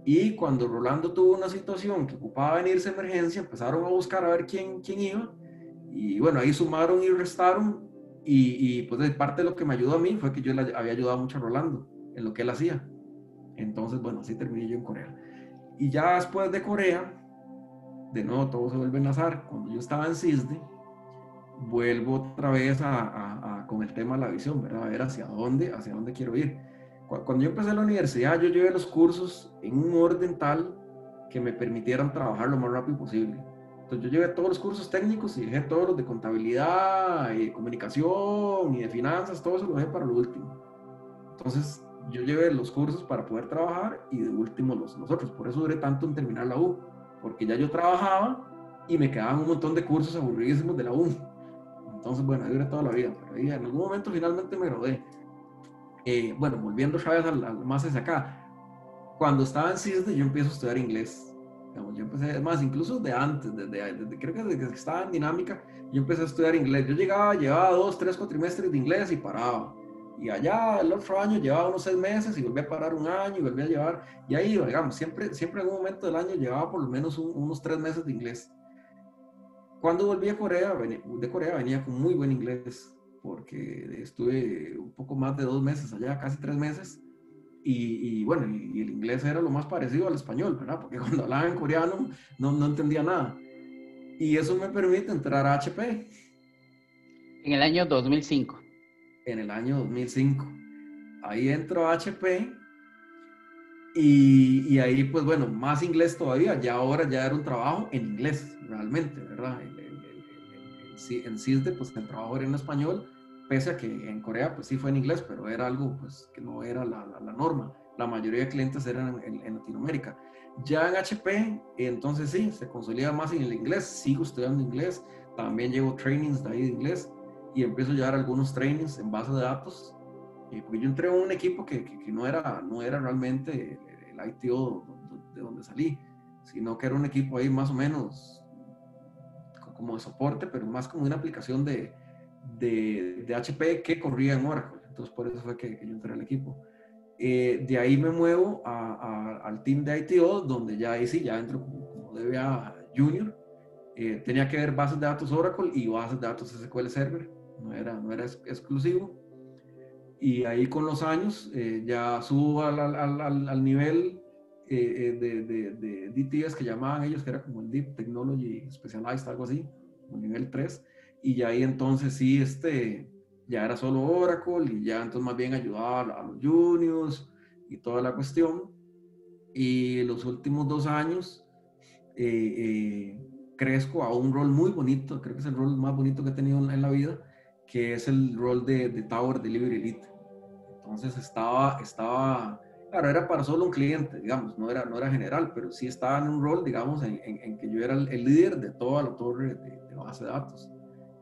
Y cuando Rolando tuvo una situación que ocupaba venirse emergencia, empezaron a buscar a ver quién, quién iba. Y bueno, ahí sumaron y restaron. Y, y pues parte de lo que me ayudó a mí fue que yo le había ayudado mucho a Rolando en lo que él hacía. Entonces, bueno, así terminé yo en Corea. Y ya después de Corea, de nuevo todo se vuelve a enlazar. Cuando yo estaba en CISDE, vuelvo otra vez a, con el tema de la visión, ¿verdad? A ver hacia dónde, hacia dónde quiero ir. cuando yo empecé la universidad, yo llevé los cursos en un orden tal que me permitieran trabajar lo más rápido posible. Entonces yo llevé todos los cursos técnicos y dejé todos los de contabilidad, y comunicación y de finanzas, todo eso lo dejé para lo último. Entonces yo llevé los cursos para poder trabajar y de último los, los otros. Por eso duré tanto en terminar la U, porque ya yo trabajaba y me quedaban un montón de cursos aburridísimos de la U. Entonces, bueno, ahí duré toda la vida, pero ahí en algún momento finalmente me gradué. Eh, bueno, volviendo otra vez al, más hacia acá, cuando estaba en CISDE yo empiezo a estudiar inglés. yo empecé, más, incluso de antes, desde, creo que desde que estaba en dinámica, yo empecé a estudiar inglés. Yo llegaba, llevaba dos, tres cuatrimestres de inglés y paraba. Y allá el otro año llevaba unos seis meses y volví a parar un año y volví a llevar. Y ahí, digamos, siempre, siempre en algún momento del año llevaba por lo menos unos tres meses de inglés. Cuando volví a Corea, de Corea venía con muy buen inglés porque estuve un poco más de dos meses allá, casi tres meses, y, bueno, y, el inglés era lo más parecido al español, ¿verdad? Porque cuando hablaba en coreano no, no entendía nada. Y eso me permite entrar a HP. En el año 2005. En el año 2005. Ahí entro a HP y, y, ahí, pues bueno, más inglés todavía. Ya ahora ya era un trabajo en inglés, realmente, ¿verdad? En, en CISDE, pues el trabajo era en español pese a que en Corea pues sí fue en inglés, pero era algo pues que no era la, la, norma. La mayoría de clientes eran en, Latinoamérica. Ya en HP, entonces sí, se consolida más en el inglés, sigo estudiando inglés, también llevo trainings de ahí de inglés y empiezo a llevar algunos trainings en base de datos. Y porque yo entré en un equipo que, que, no, era, no era realmente el ITO de donde salí, sino que era un equipo ahí más o menos como de soporte, pero más como una aplicación de, de, de, HP que corría en Oracle. Entonces, por eso fue que, yo entré al equipo. Eh, de ahí me muevo a, al team de ITO, donde ya ahí sí, ya entro como, como DBA Junior. Eh, tenía que ver bases de datos Oracle y bases de datos SQL Server, no era, no era exclusivo. Y ahí con los años eh, ya subo al, al, al, al nivel de, de, de, DTS que llamaban ellos, que era como el Deep Technology Specialized, algo así, como nivel 3 y ya ahí entonces sí, este, ya era solo Oracle y ya entonces más bien ayudaba a, los juniors y toda la cuestión. Y los últimos dos años eh, eh, crezco a un rol muy bonito, creo que es el rol más bonito que he tenido en, la vida, que es el rol de, de, Tower Delivery Elite. Entonces estaba, estaba, claro, era para solo un cliente, digamos, no era, no era general, pero sí estaba en un rol, digamos, en, en, que yo era el, líder de toda la torre de, de base de datos.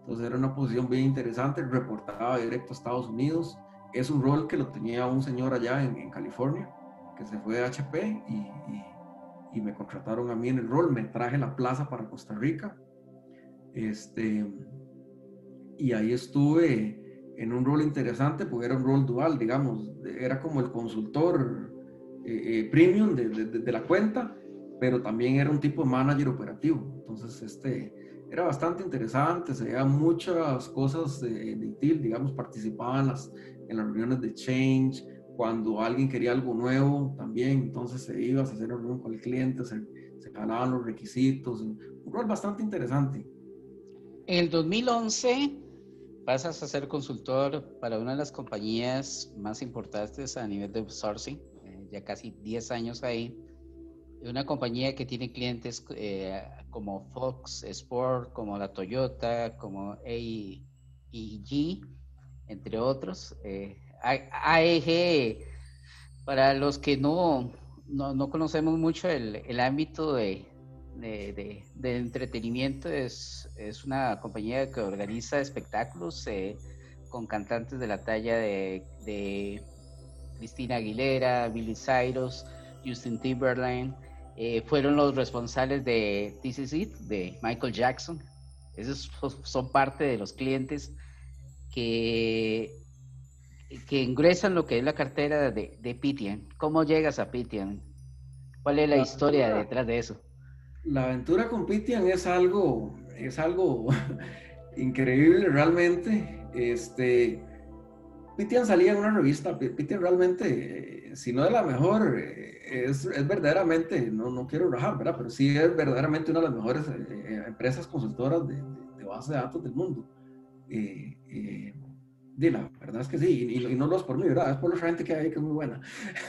Entonces era una posición bien interesante, reportaba directo a Estados Unidos. Es un rol que lo tenía un señor allá en, California, que se fue de HP y, y, me contrataron a mí en el rol. Me traje la plaza para Costa Rica. Este, y ahí estuve en un rol interesante, porque era un rol dual, digamos, era como el consultor eh, eh, premium de, de, de, la cuenta, pero también era un tipo de manager operativo. Entonces, este, era bastante interesante, se veían muchas cosas de, de ITIL, digamos, participaban en las, en las reuniones de Change, cuando alguien quería algo nuevo también, entonces se iba a hacer reunión con el cliente, se, se jalaban los requisitos, un rol bastante interesante. En el 2011 pasas a ser consultor para una de las compañías más importantes a nivel de sourcing, eh, ya casi 10 años ahí una compañía que tiene clientes eh, como Fox Sport, como la Toyota, como AEG, entre otros. Eh, AEG, para los que no, no, conocemos mucho el, ámbito de, de, entretenimiento, es, es, una compañía que organiza espectáculos eh, con cantantes de la talla de, de Cristina Aguilera, Billy Cyrus, Justin Timberlake. Eh, fueron los responsables de This Is It, de Michael Jackson. Esos son parte de los clientes que, que ingresan lo que es la cartera de, de Pitian. ¿Cómo llegas a Pitian? ¿Cuál es la, historia detrás de eso? La aventura con Pitian es algo, es algo increíble realmente. Este, Pitian salía en una revista, Pitian realmente, eh, si no es la mejor, eh, es, verdaderamente, no, no quiero rajar, ¿verdad? Pero sí es verdaderamente una de las mejores eh, empresas consultoras de, de, base de datos del mundo. de la verdad es que sí, y, no lo es por mí, ¿verdad? Es por la gente que hay que es muy buena.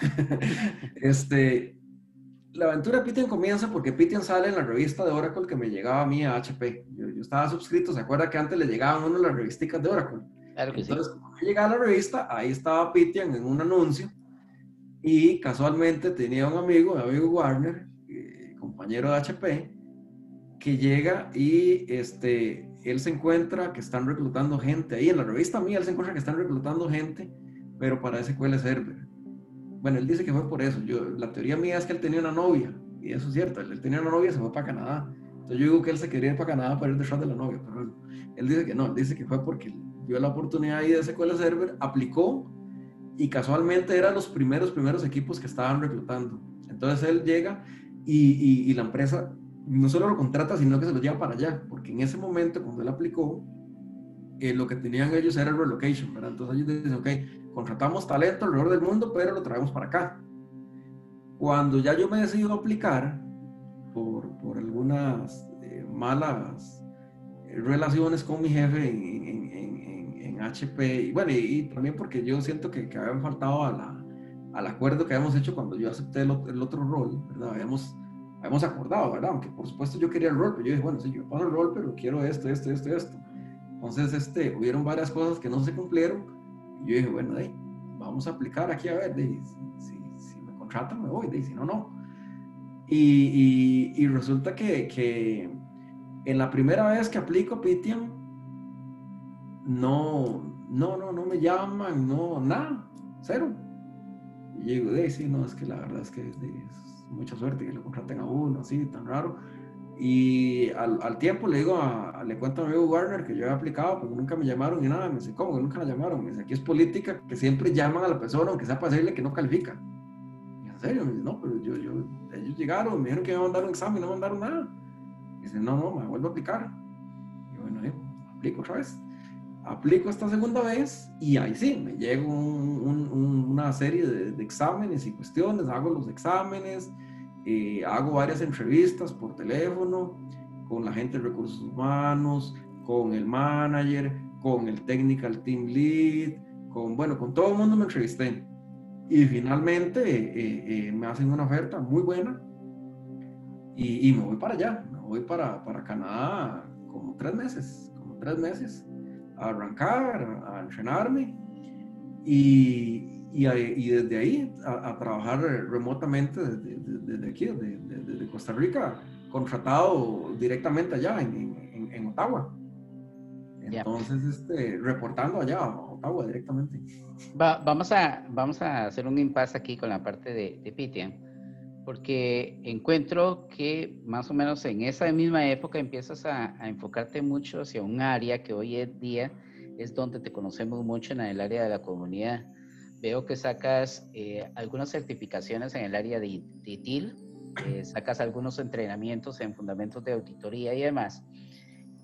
este, la aventura de Pitian comienza porque Pitian sale en la revista de Oracle que me llegaba a mí a HP. Yo, estaba suscrito, ¿se acuerda que antes le llegaban uno las revistas de Oracle? Claro que Entonces, sí. cuando llegaba a la revista, ahí estaba Pitian en un anuncio y casualmente tenía un amigo, mi amigo Warner, eh, compañero de HP, que llega y este, él se encuentra que están reclutando gente. Ahí en la revista mía él se encuentra que están reclutando gente, pero para SQL Server. Bueno, él dice que fue por eso. Yo, la teoría mía es que él tenía una novia, y eso es cierto, él, tenía una novia y se fue para Canadá. Entonces yo digo que él se quería ir para Canadá para ir detrás de la novia, pero él dice que no, él dice que fue porque vio la oportunidad ahí de SQL Server, aplicó y casualmente eran los primeros, primeros equipos que estaban reclutando. Entonces él llega y, y, la empresa no solo lo contrata, sino que se lo lleva para allá, porque en ese momento, cuando él aplicó, eh, lo que tenían ellos era el relocation, ¿verdad? Entonces ellos dicen, ok, contratamos talento alrededor del mundo, pero lo traemos para acá. Cuando ya yo me decido aplicar, por, por algunas eh, malas relaciones con mi jefe en, en, HP, y bueno, y, también porque yo siento que, que habían faltado a la, al acuerdo que habíamos hecho cuando yo acepté el, el, otro rol, ¿verdad? Habíamos, habíamos acordado, ¿verdad? Aunque por supuesto yo quería el rol, pero yo dije, bueno, sí, yo paso el rol, pero quiero esto, esto, esto, esto. Entonces, este, hubieron varias cosas que no se cumplieron, y yo dije, bueno, ahí, vamos a aplicar aquí a ver, de, si, si, me contratan me voy, de, si no, no. Y, y, y resulta que, que, en la primera vez que aplico Pitium, no, no, no, no me llaman, no, nada, cero. Y digo, de sí, no, es que la verdad es que es, mucha suerte que lo contraten a uno, así, tan raro. Y al, al tiempo le digo, a, le cuento a mi amigo Warner que yo había aplicado, pero nunca me llamaron ni nada. Me dice, ¿cómo nunca la llamaron? Me dice, aquí es política, que siempre llaman a la persona, aunque sea para decirle que no califica. Y en serio, me dice, no, pero yo, yo, ellos llegaron, me dijeron que iban a mandar un examen, no mandaron nada. Y dice, no, no, me vuelvo a aplicar. Y bueno, digo, aplico otra vez aplico esta segunda vez y ahí sí, me llego una serie de, exámenes y cuestiones, hago los exámenes, eh, hago varias entrevistas por teléfono con la gente de recursos humanos, con el manager, con el technical team lead, con, bueno, con todo el mundo me entrevisté. Y finalmente eh, eh, me hacen una oferta muy buena y, y, me voy para allá, me voy para, para Canadá como tres meses, como tres meses a arrancar, a, entrenarme y, y, y, desde ahí a, trabajar remotamente desde, desde aquí, desde, Costa Rica, contratado directamente allá en, en, Ottawa. Entonces, este, reportando allá a Ottawa directamente. vamos, a, vamos a hacer un impasse aquí con la parte de, de Pitian porque encuentro que más o menos en esa misma época empiezas a, enfocarte mucho hacia un área que hoy en día es donde te conocemos mucho en el área de la comunidad. Veo que sacas eh, algunas certificaciones en el área de, ITIL, eh, sacas algunos entrenamientos en fundamentos de auditoría y demás.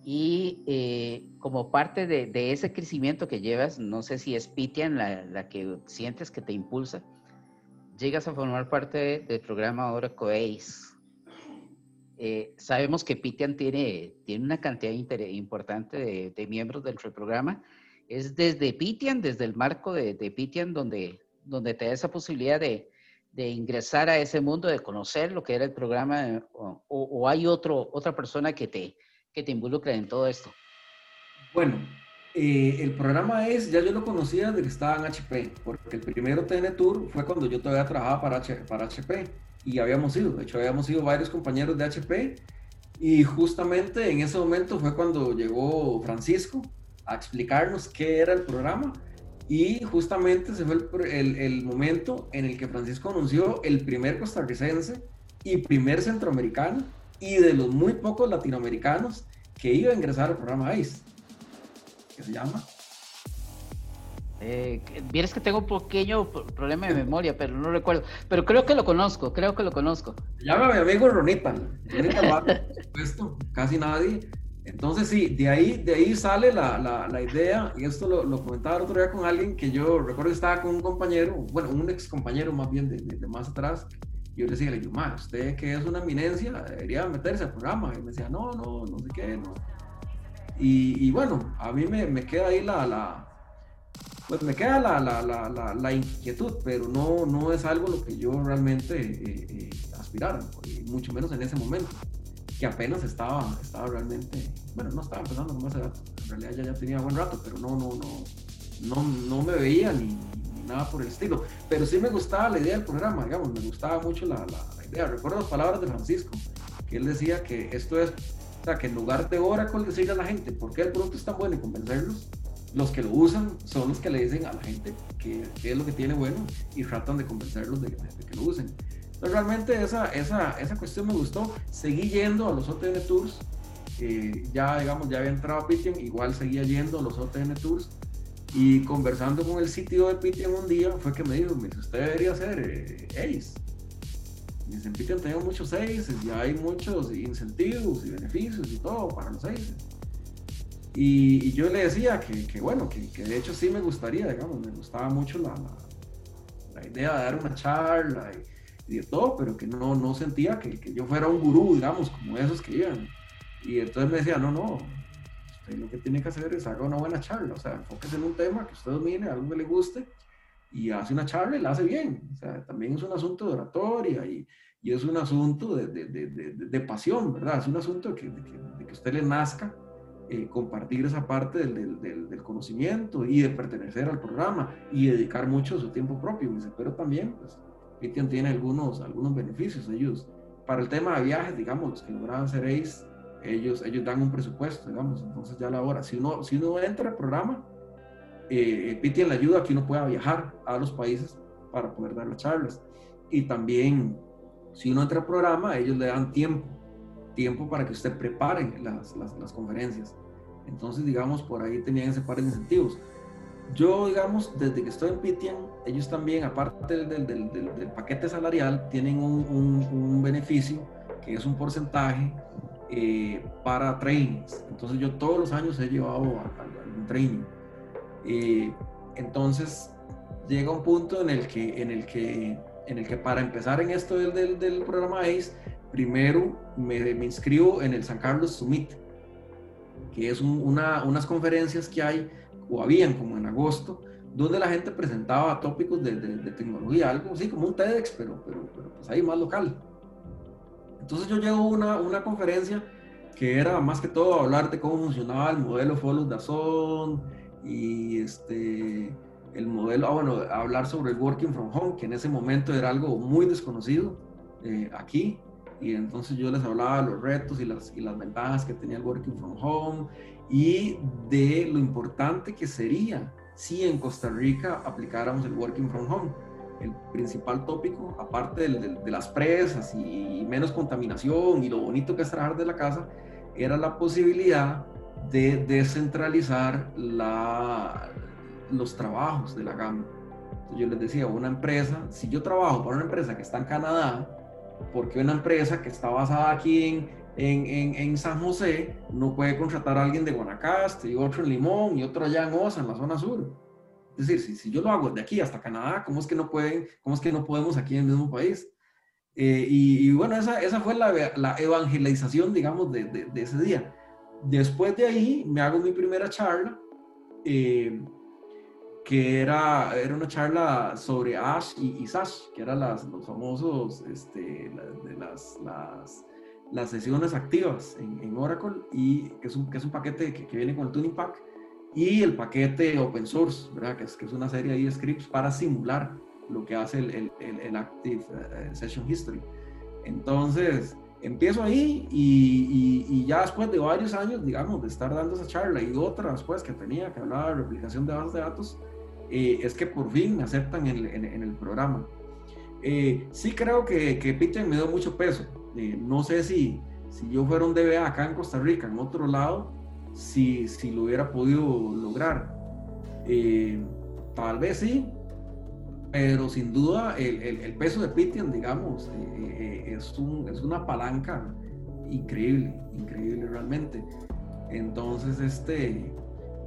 Y eh, como parte de, ese crecimiento que llevas, no sé si es Pitian la, la que sientes que te impulsa, llegas a formar parte del programa Oracle ACE. Eh, sabemos que Pitian tiene, tiene una cantidad importante de, miembros dentro del programa. Es desde Pitian, desde el marco de, Pitian, donde, donde te da esa posibilidad de, de, ingresar a ese mundo, de conocer lo que era el programa, o, o, hay otro, otra persona que te, que te involucra en todo esto. Bueno, eh, el programa es, ya yo lo conocía desde que estaba en HP, porque el primero TN Tour fue cuando yo todavía trabajaba para, para HP y habíamos ido, de hecho habíamos ido varios compañeros de HP y justamente en ese momento fue cuando llegó Francisco a explicarnos qué era el programa y justamente ese fue el, el momento en el que Francisco anunció el primer costarricense y primer centroamericano y de los muy pocos latinoamericanos que iba a ingresar al programa ICE se llama? Eh, Vieres que tengo un pequeño problema de memoria, pero no recuerdo. Pero creo que lo conozco, creo que lo conozco. Se llama mi amigo Ronita. Ronita casi nadie. Entonces sí, de ahí, de ahí sale la, la, la idea, y esto lo, lo, comentaba el otro día con alguien que yo recuerdo que estaba con un compañero, bueno, un ex compañero más bien de, de, más atrás, y yo le decía, le digo, usted que es una eminencia, debería meterse al programa. Y me decía, no, no, no sé qué, no. Y, bueno, a mí me, me queda ahí la, la, pues me queda la, la, la, la, inquietud, pero no, no es algo lo que yo realmente eh, eh, aspirara, mucho menos en ese momento, que apenas estaba, estaba realmente, bueno, no estaba empezando con ese dato, en realidad ya, ya tenía buen rato, pero no, no, no, no, no me veía ni, nada por el estilo, pero sí me gustaba la idea del programa, digamos, me gustaba mucho la, la idea, recuerdo las palabras de Francisco, que él decía que esto es, o sea, que en lugar de Oracle decirle a la gente por qué el producto es tan bueno y convencerlos, los que lo usan son los que le dicen a la gente qué, es lo que tiene bueno y tratan de convencerlos de, que lo usen. Entonces realmente esa, esa, esa cuestión me gustó. Seguí yendo a los OTN Tours. Eh, ya, digamos, ya había entrado a Pitian, igual seguía yendo a los OTN Tours. Y conversando con el sitio de Pitian un día, fue que me dijo, me dice, usted debería ser eh, ACE. Me en Pitian tenemos muchos ACEs y hay muchos incentivos y beneficios y todo para los ACEs. Y, yo le decía que, que bueno, que, que, de hecho sí me gustaría, digamos, me gustaba mucho la, la, idea de dar una charla y, de todo, pero que no, no sentía que, que, yo fuera un gurú, digamos, como esos que iban. Y entonces me decía, no, no, usted lo que tiene que hacer es haga una buena charla, o sea, enfóquese en un tema que usted domine, algo que le guste, y hace una charla y la hace bien. O sea, también es un asunto de oratoria y, y es un asunto de, de, de, de, pasión, ¿verdad? Es un asunto que, de que, usted le nazca eh, compartir esa parte del, del, del, conocimiento y de pertenecer al programa y dedicar mucho de su tiempo propio. Pero también, pues, Pitian tiene algunos, algunos beneficios. Ellos, para el tema de viajes, digamos, que lograban ser ACE, ellos, ellos dan un presupuesto, digamos, entonces ya la hora. Si uno, si uno entra al programa, eh, Pitian le ayuda a que uno pueda viajar a los países para poder dar las charlas. Y también, si uno entra al programa, ellos le dan tiempo tiempo para que usted prepare las, las, las conferencias. Entonces, digamos, por ahí tenían ese par de incentivos. Yo, digamos, desde que estoy en Pitian, ellos también, aparte del, paquete salarial, tienen un, beneficio que es un porcentaje eh, para trainings. Entonces, yo todos los años he llevado algún training. Eh, entonces, llega un punto en el que, en el que, en el que para empezar en esto del, del programa ACE, primero me, me, inscribo en el San Carlos Summit, que es una, unas conferencias que hay, o habían como en agosto, donde la gente presentaba tópicos de, de, tecnología, algo así como un TEDx, pero, pero, pero, pues ahí más local. Entonces yo llego a una, una conferencia que era más que todo hablar de cómo funcionaba el modelo Follow the Sun y este, el modelo, ah, bueno, hablar sobre el Working from Home, que en ese momento era algo muy desconocido eh, aquí y entonces yo les hablaba de los retos y las, y las ventajas que tenía el Working from Home y de lo importante que sería si en Costa Rica aplicáramos el Working from Home. El principal tópico, aparte de, las presas y, menos contaminación y lo bonito que es trabajar de la casa, era la posibilidad de descentralizar la, los trabajos de la gama. yo les decía, una empresa, si yo trabajo para una empresa que está en Canadá, porque una empresa que está basada aquí en, en, en, San José no puede contratar a alguien de Guanacaste y otro en Limón y otro allá en Osa, en la zona sur. Es decir, si, si yo lo hago de aquí hasta Canadá, ¿cómo es que no, pueden, cómo es que no podemos aquí en el mismo país? Eh, y, bueno, esa, esa fue la, la evangelización, digamos, de, de, de, ese día. Después de ahí me hago mi primera charla. Eh, que era, era una charla sobre Ash y, Sash, que eran las, los famosos, este, de las, las, las, sesiones activas en, en, Oracle, y que es un, que es un paquete que, que, viene con el Tuning Pack, y el paquete Open Source, ¿verdad? Que es, que es una serie de scripts para simular lo que hace el, el, el, Active eh, Session History. Entonces, empiezo ahí y, y, y, ya después de varios años, digamos, de estar dando esa charla y otra después que tenía, que hablaba de replicación de bases de datos, eh, es que por fin aceptan en, el programa. Eh, sí creo que, que Pitcher me dio mucho peso. Eh, no sé si, si yo fuera un DBA acá en Costa Rica, en otro lado, si, si lo hubiera podido lograr. tal vez sí, pero sin duda el, el, el peso de Pitian, digamos, es, un, es una palanca increíble, increíble realmente. Entonces, este,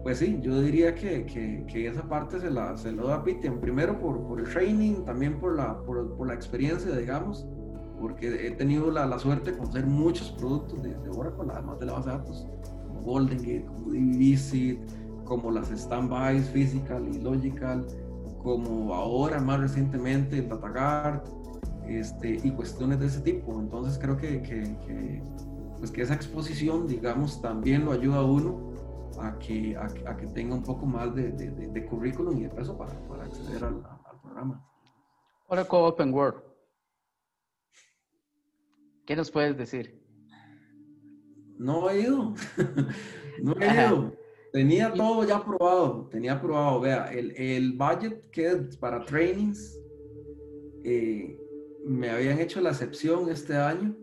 pues sí, yo diría que, que, que, esa parte se la, se lo da Pitian, primero por, por el training, también por la, por, la experiencia, digamos, porque he tenido la, la suerte de conocer muchos productos de, Oracle, además de la base de datos, como Golden Gate, como DB Visit, como las standbys, physical y logical, como ahora más recientemente el DataGuard, este, y cuestiones de ese tipo. Entonces creo que, que, pues que esa exposición, digamos, también lo ayuda a uno a que, a, que tenga un poco más de, de, currículum y de peso para, para acceder al, al programa. Oracle Open World. ¿Qué nos puedes decir? No he ido. no he ido. Tenía todo ya probado. Tenía probado. Vea, el, el budget que es para trainings, eh, me habían hecho la excepción este año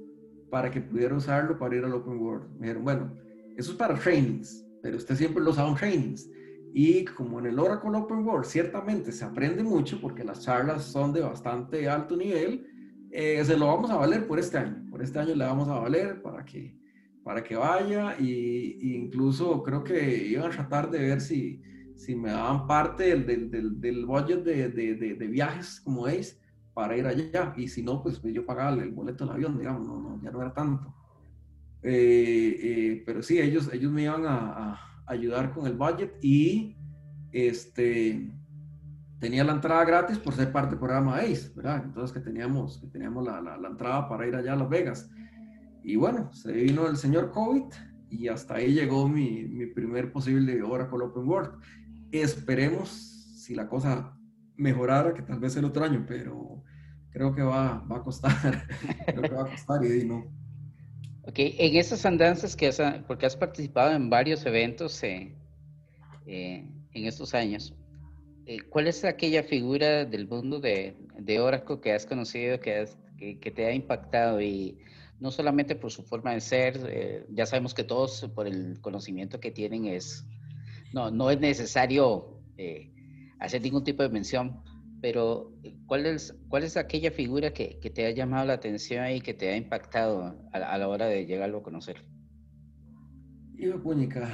para que pudiera usarlo para ir al Open World. Me dijeron, bueno, eso es para trainings, pero usted siempre lo usaba en trainings. Y como en el Oracle Open World ciertamente se aprende mucho porque las charlas son de bastante alto nivel, eh, se lo vamos a valer por este año. Por este año le vamos a valer para que, para que vaya y, incluso creo que iban a tratar de ver si, si me daban parte del, del, del, budget de, de, de, viajes como es para ir allá. Y si no, pues yo pagaba el boleto del avión, digamos, no, no, ya no era tanto. Eh, eh, pero sí, ellos, ellos me iban a, a, ayudar con el budget y este, tenía la entrada gratis por ser parte del programa ACE, ¿verdad? Entonces que teníamos, que teníamos la, la, entrada para ir allá a Las Vegas. Y bueno, se vino el señor COVID y hasta ahí llegó mi, mi primer posible Oracle Open World. Esperemos si la cosa mejorara, que tal vez el otro año, pero creo que va, va a costar, creo que va a costar y no. Ok, en esas andanzas que has, porque has participado en varios eventos eh, eh, en estos años, eh, ¿cuál es aquella figura del mundo de, de Oracle que has conocido, que, que, te ha impactado y no solamente por su forma de ser, ya sabemos que todos por el conocimiento que tienen es, no, no es necesario hacer ningún tipo de mención, pero ¿cuál es, cuál es aquella figura que, que te ha llamado la atención y que te ha impactado a, la hora de llegarlo a conocer? Hijo Puñica,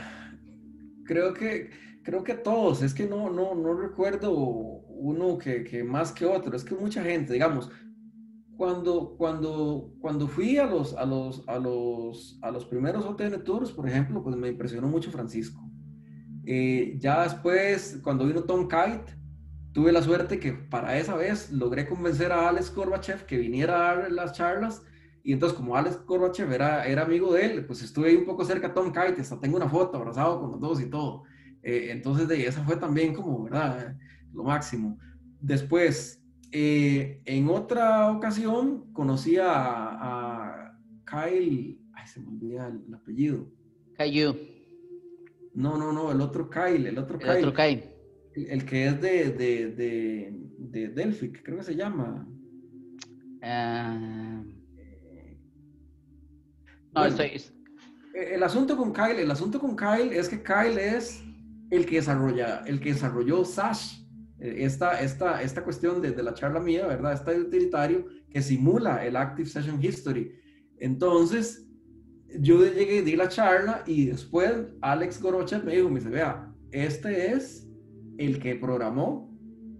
creo que, creo que todos, es que no, no, no recuerdo uno que, que, más que otro, es que mucha gente, digamos, cuando, cuando, cuando fui a los, a, los, a, los, a los primeros OTN Tours, por ejemplo, pues me impresionó mucho Francisco. Eh, ya después, cuando vino Tom Kite, tuve la suerte que para esa vez logré convencer a Alex Gorbachev que viniera a dar las charlas. Y entonces, como Alex Gorbachev era, era amigo de él, pues estuve ahí un poco cerca a Tom Kite, hasta tengo una foto abrazado con los dos y todo. Eh, entonces, de esa fue también como, ¿verdad? Lo máximo. Después, eh, en otra ocasión, conocí a, a, Kyle, ay, se me olvida el, apellido. Caillou. No, no, no, el otro Kyle, el otro el Kyle. Otro Kyle el que es de, de, de, de Delphic, creo que se llama. Uh, no, estoy... El asunto con Kyle, el asunto con Kyle es que Kyle es el que desarrolla, el que desarrolló Sash, eh, esta, esta, esta cuestión de, de la charla mía, ¿verdad? Este utilitario que simula el Active Session History. Entonces, yo llegué, di la charla y después Alex Gorochev me dijo, me dice, vea, este es el que programó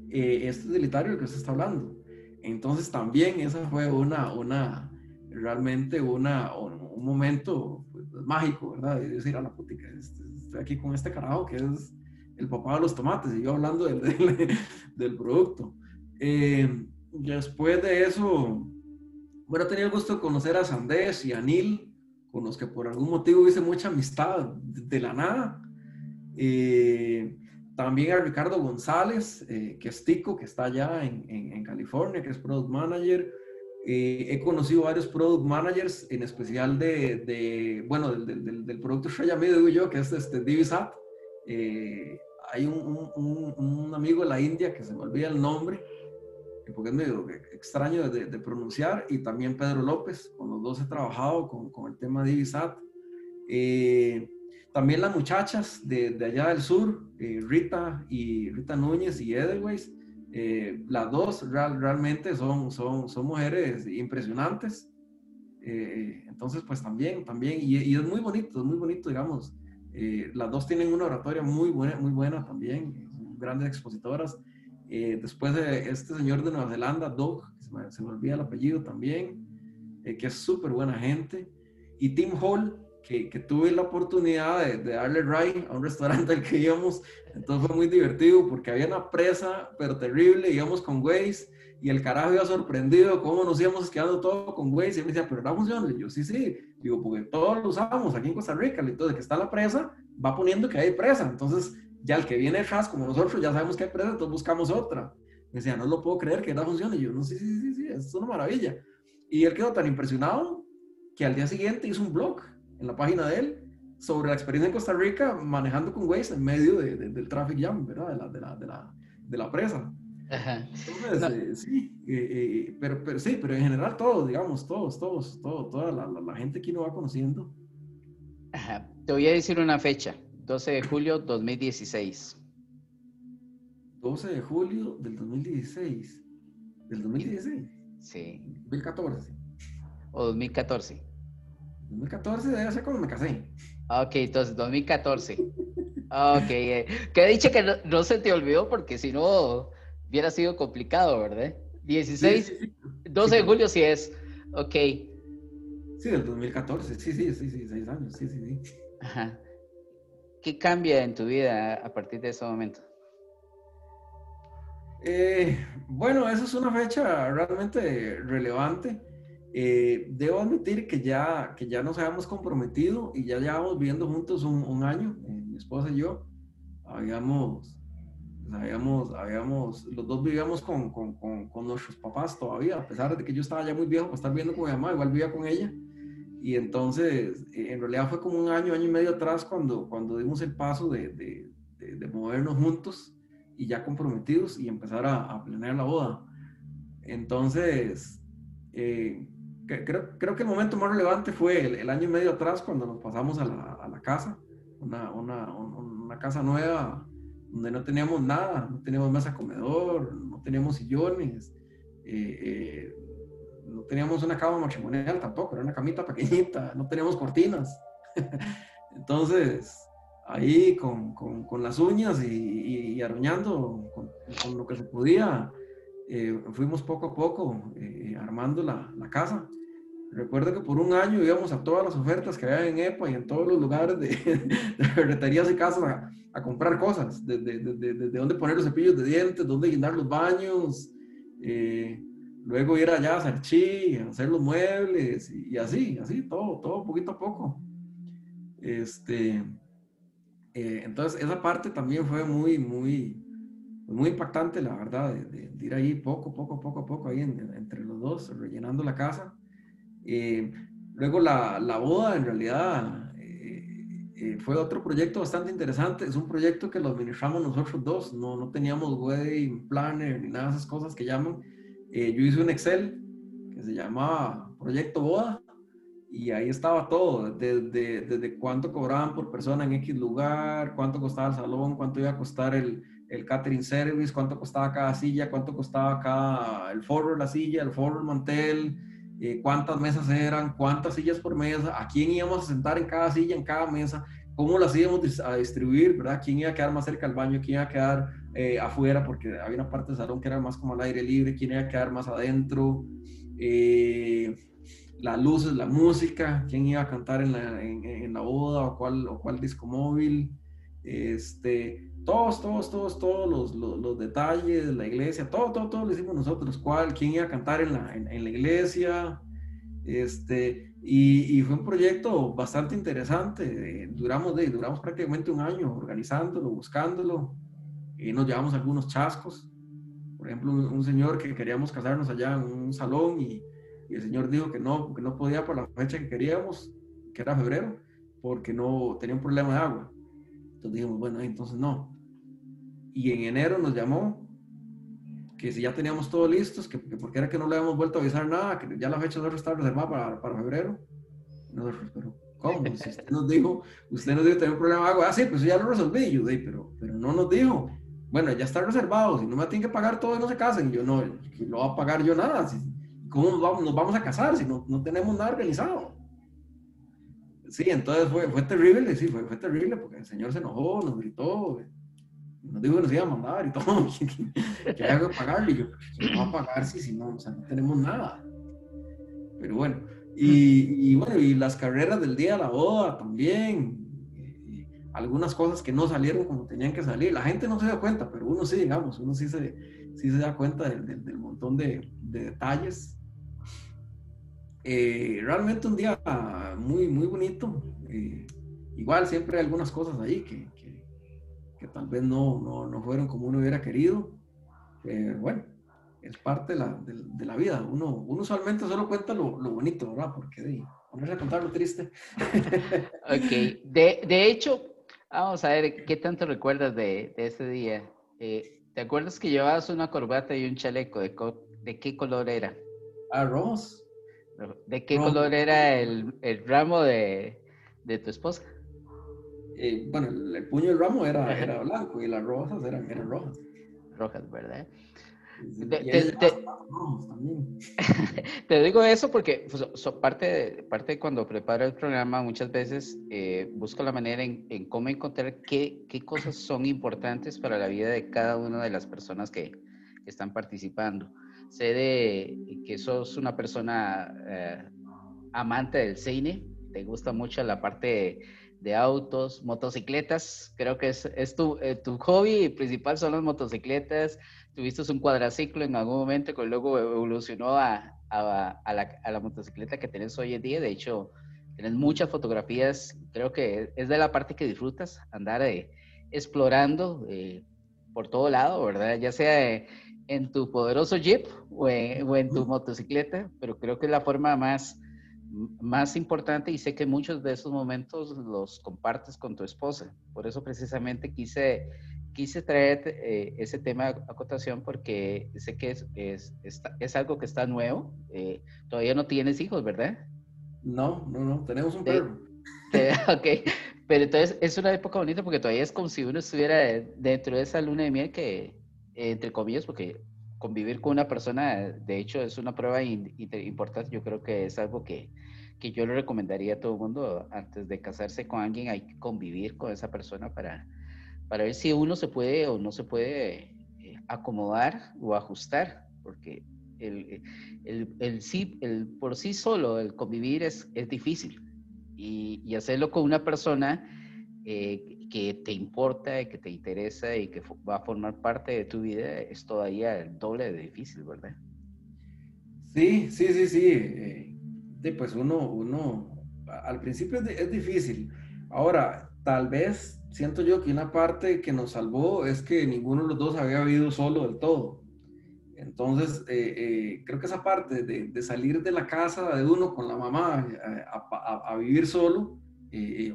eh, este utilitario del que se está hablando. Entonces también esa fue una, una realmente una, un momento pues, mágico, ¿verdad? De decir, a la putica, estoy aquí con este carajo que es el papá de los tomates y yo hablando del, del, producto. Eh, después de eso, bueno, tenía el gusto de conocer a Sandés y a Neil, con los que por algún motivo hice mucha amistad de, la nada. Eh, también a Ricardo González, eh, que es Tico, que está allá en, en, California, que es Product Manager. Eh, he conocido varios Product Managers, en especial de, de bueno, del, del, del, producto Estrella Medio, digo yo, que es este Divisat. Eh, hay un, un, un, amigo de la India que se me olvida el nombre, porque es medio extraño de, de, pronunciar, y también Pedro López, con los dos he trabajado con, con el tema Divisat. Eh, también las muchachas de, de allá del sur, eh, Rita y Rita Núñez y Edelweiss, eh, las dos real, realmente son, son, son mujeres impresionantes. Eh, entonces, pues también, también, y, y, es muy bonito, es muy bonito, digamos. las dos tienen una oratoria muy buena, muy buena también, grandes expositoras. después de este señor de Nueva Zelanda, Doug, se me, se me olvida el apellido también, que es súper buena gente. Y Tim Hall, que, que, tuve la oportunidad de, darle ride a un restaurante al que íbamos. Entonces fue muy divertido porque había una presa, pero terrible. Íbamos con Waze y el carajo iba sorprendido cómo nos íbamos quedando todo con Waze. Y él me decía, pero no funciona. Y yo, sí, sí. Digo, porque todos lo usamos aquí en Costa Rica. Entonces, que está la presa, va poniendo que hay presa. Entonces, ya el que viene atrás, como nosotros, ya sabemos que hay presa, entonces buscamos otra. Me decía, no lo puedo creer que no funcione. Y yo, no, sí, sí, sí, sí, es una maravilla. Y él quedó tan impresionado que al día siguiente hizo un blog en la página de él sobre la experiencia en Costa Rica manejando con Waze en medio de, del traffic jam, ¿verdad? De la, de la, de la, de la presa. Ajá. Entonces, eh, sí, eh, eh, pero, pero, sí, pero en general todos, digamos, todos, todos, todo, toda la, la, gente que uno va conociendo. Ajá. Te voy a decir una fecha, 12 de julio 2016. 12 de julio del 2016. ¿Del 2016? Sí. 2014. ¿O 2014? 2014 debe ser cuando me casé. Ok, entonces 2014. Ok, eh. que dicho que no, se te olvidó porque si no hubiera sido complicado, ¿verdad? 16, 12 de julio sí es. Ok. Sí, del 2014, sí, sí, sí, sí, seis años, sí, sí, sí. Ajá. ¿Qué cambia en tu vida a partir de ese momento? Eh, bueno, eso es una fecha realmente relevante. Eh, debo admitir que ya, que ya nos habíamos comprometido y ya llevamos viviendo juntos un, año, eh, mi esposa y yo. Habíamos, pues, habíamos, habíamos, los dos vivíamos con, con, con, nuestros papás todavía, a pesar de que yo estaba ya muy viejo para estar viviendo con mi mamá, igual vivía con ella. Y entonces, en realidad fue como un año, año y medio atrás cuando, cuando dimos el paso de, de, de movernos juntos y ya comprometidos y empezar a, planear la boda. Entonces, eh, creo, creo, que el momento más relevante fue el, año y medio atrás cuando nos pasamos a la, a la casa, una, una, una, casa nueva donde no teníamos nada, no teníamos mesa comedor, no teníamos sillones, eh, eh, no teníamos una cama matrimonial tampoco, era una camita pequeñita, no teníamos cortinas. Entonces, ahí con, con, las uñas y, y, aruñando con, lo que se podía. Eh, fuimos poco a poco eh, armando la, la, casa. Recuerdo que por un año íbamos a todas las ofertas que había en EPA y en todos los lugares de, de ferreterías y casas a, a comprar cosas, desde de, de, dónde poner los cepillos de dientes, dónde guindar los baños, eh, luego ir allá a Sarchi, hacer los muebles y, y, así, así, todo, todo poquito a poco. Este, eh, entonces, esa parte también fue muy, muy, muy impactante, la verdad, de, ir ahí poco, poco, poco, poco, ahí entre los dos, rellenando la casa. Eh, luego la, la, boda, en realidad, eh, fue otro proyecto bastante interesante. Es un proyecto que lo administramos nosotros dos, no, no teníamos wedding planner ni nada de esas cosas que llaman. yo hice un Excel que se llamaba Proyecto Boda y ahí estaba todo, desde, desde cuánto cobraban por persona en X lugar, cuánto costaba el salón, cuánto iba a costar el, el catering service, cuánto costaba cada silla, cuánto costaba cada, el forro la silla, el forro el mantel, eh, cuántas mesas eran, cuántas sillas por mesa, a quién íbamos a sentar en cada silla, en cada mesa, cómo las íbamos a distribuir, ¿verdad? ¿Quién iba a quedar más cerca del baño? ¿Quién iba a quedar eh, afuera? Porque había una parte del salón que era más como al aire libre, ¿quién iba a quedar más adentro? Eh, las luces, la música, quién iba a cantar en la, en, la boda o cuál, o cuál disco móvil, este, todos, todos, todos, todos los, los, los, detalles, la iglesia, todo, todo, todo lo hicimos nosotros, cuál, quién iba a cantar en la, en, la iglesia, este, y, y, fue un proyecto bastante interesante, duramos, de, duramos prácticamente un año organizándolo, buscándolo, y nos llevamos algunos chascos, por ejemplo, un, un señor que queríamos casarnos allá en un salón y y el Señor dijo que no, que no podía por la fecha que queríamos, que era febrero, porque no tenía un problema de agua. Entonces dijimos, bueno, entonces no. Y en enero nos llamó que si ya teníamos todo listos, que, porque era que no le habíamos vuelto a avisar nada, que ya la fecha de estaba reservada para, para febrero. Nosotros, pero ¿cómo? Si usted nos dijo, usted nos dijo que tenía un problema de agua, ah, sí, pues ya lo resolví. Yo dije, pero, pero no nos dijo. Bueno, ya está reservado, si no me tienen que pagar todo y no se casen. Yo no, lo va a pagar yo nada. Si, ¿cómo nos vamos, a casar si no, no, tenemos nada organizado? Sí, entonces fue, fue terrible, sí, fue, fue, terrible porque el Señor se enojó, nos gritó, nos dijo que nos iba a mandar y todo, que, había que pagarle. Y yo, ¿qué va a pagar si, si no, o sea, no tenemos nada? Pero bueno, Y, bueno, y las carreras del día de la boda también. algunas cosas que no salieron como tenían que salir. La gente no se da cuenta, pero uno sí, digamos, uno sí se, sí se da cuenta del, montón de, detalles. Eh, realmente un día muy, muy bonito. Eh, igual siempre hay algunas cosas ahí que, tal vez no, no, no, fueron como uno hubiera querido. bueno, es parte de la, de, la, vida. Uno, uno usualmente solo cuenta lo, lo bonito, ¿verdad? Porque de, ponerse a contar lo triste. ok, de, de, hecho, vamos a ver qué tanto recuerdas de, de ese día. Eh, ¿Te acuerdas que llevabas una corbata y un chaleco? ¿De, de qué color era? Arroz. ¿De qué color era el, el ramo de, de, tu esposa? Eh, bueno, el, puño del ramo era, era blanco y las rosas eran, eran rojas. Rojas, ¿verdad? te, digo eso porque pues, parte, parte de cuando preparo el programa muchas veces eh, busco la manera en, cómo encontrar qué, qué, cosas son importantes para la vida de cada una de las personas que, están participando. Sé de que sos una persona eh, amante del cine, te gusta mucho la parte de, autos, motocicletas, creo que es, es tu, eh, tu hobby principal son las motocicletas, tuviste un cuadraciclo en algún momento que luego evolucionó a, a, a, la, a, la, motocicleta que tienes hoy en día. De hecho, tienes muchas fotografías. Creo que es de la parte que disfrutas, andar eh, explorando eh, por todo lado, ¿verdad? Ya sea en tu poderoso Jeep o en, tu motocicleta, pero creo que es la forma más, más importante y sé que muchos de esos momentos los compartes con tu esposa. Por eso precisamente quise quise traer eh, ese tema a cotación porque sé que es, es, es, algo que está nuevo. Eh, todavía no tienes hijos, ¿verdad? No, no, no, tenemos un perro. ok, pero entonces es una época bonita porque todavía es como si uno estuviera dentro de esa luna de miel que, entre comillas, porque convivir con una persona, de hecho, es una prueba importante. Yo creo que es algo que, que yo le recomendaría a todo el mundo antes de casarse con alguien, hay que convivir con esa persona para para ver si uno se puede o no se puede eh, acomodar o ajustar, porque el, el, el, sí, el, por sí solo, el convivir es, es difícil. Y, y, hacerlo con una persona eh, que te importa, y que te interesa y que va a formar parte de tu vida es todavía el doble de difícil, ¿verdad? Sí, sí, sí, sí. Eh, pues uno, uno, al principio es, es difícil. Ahora, tal vez siento yo que una parte que nos salvó es que ninguno de los dos había vivido solo del todo. Entonces, eh, eh, creo que esa parte de, salir de la casa de uno con la mamá eh, a, vivir solo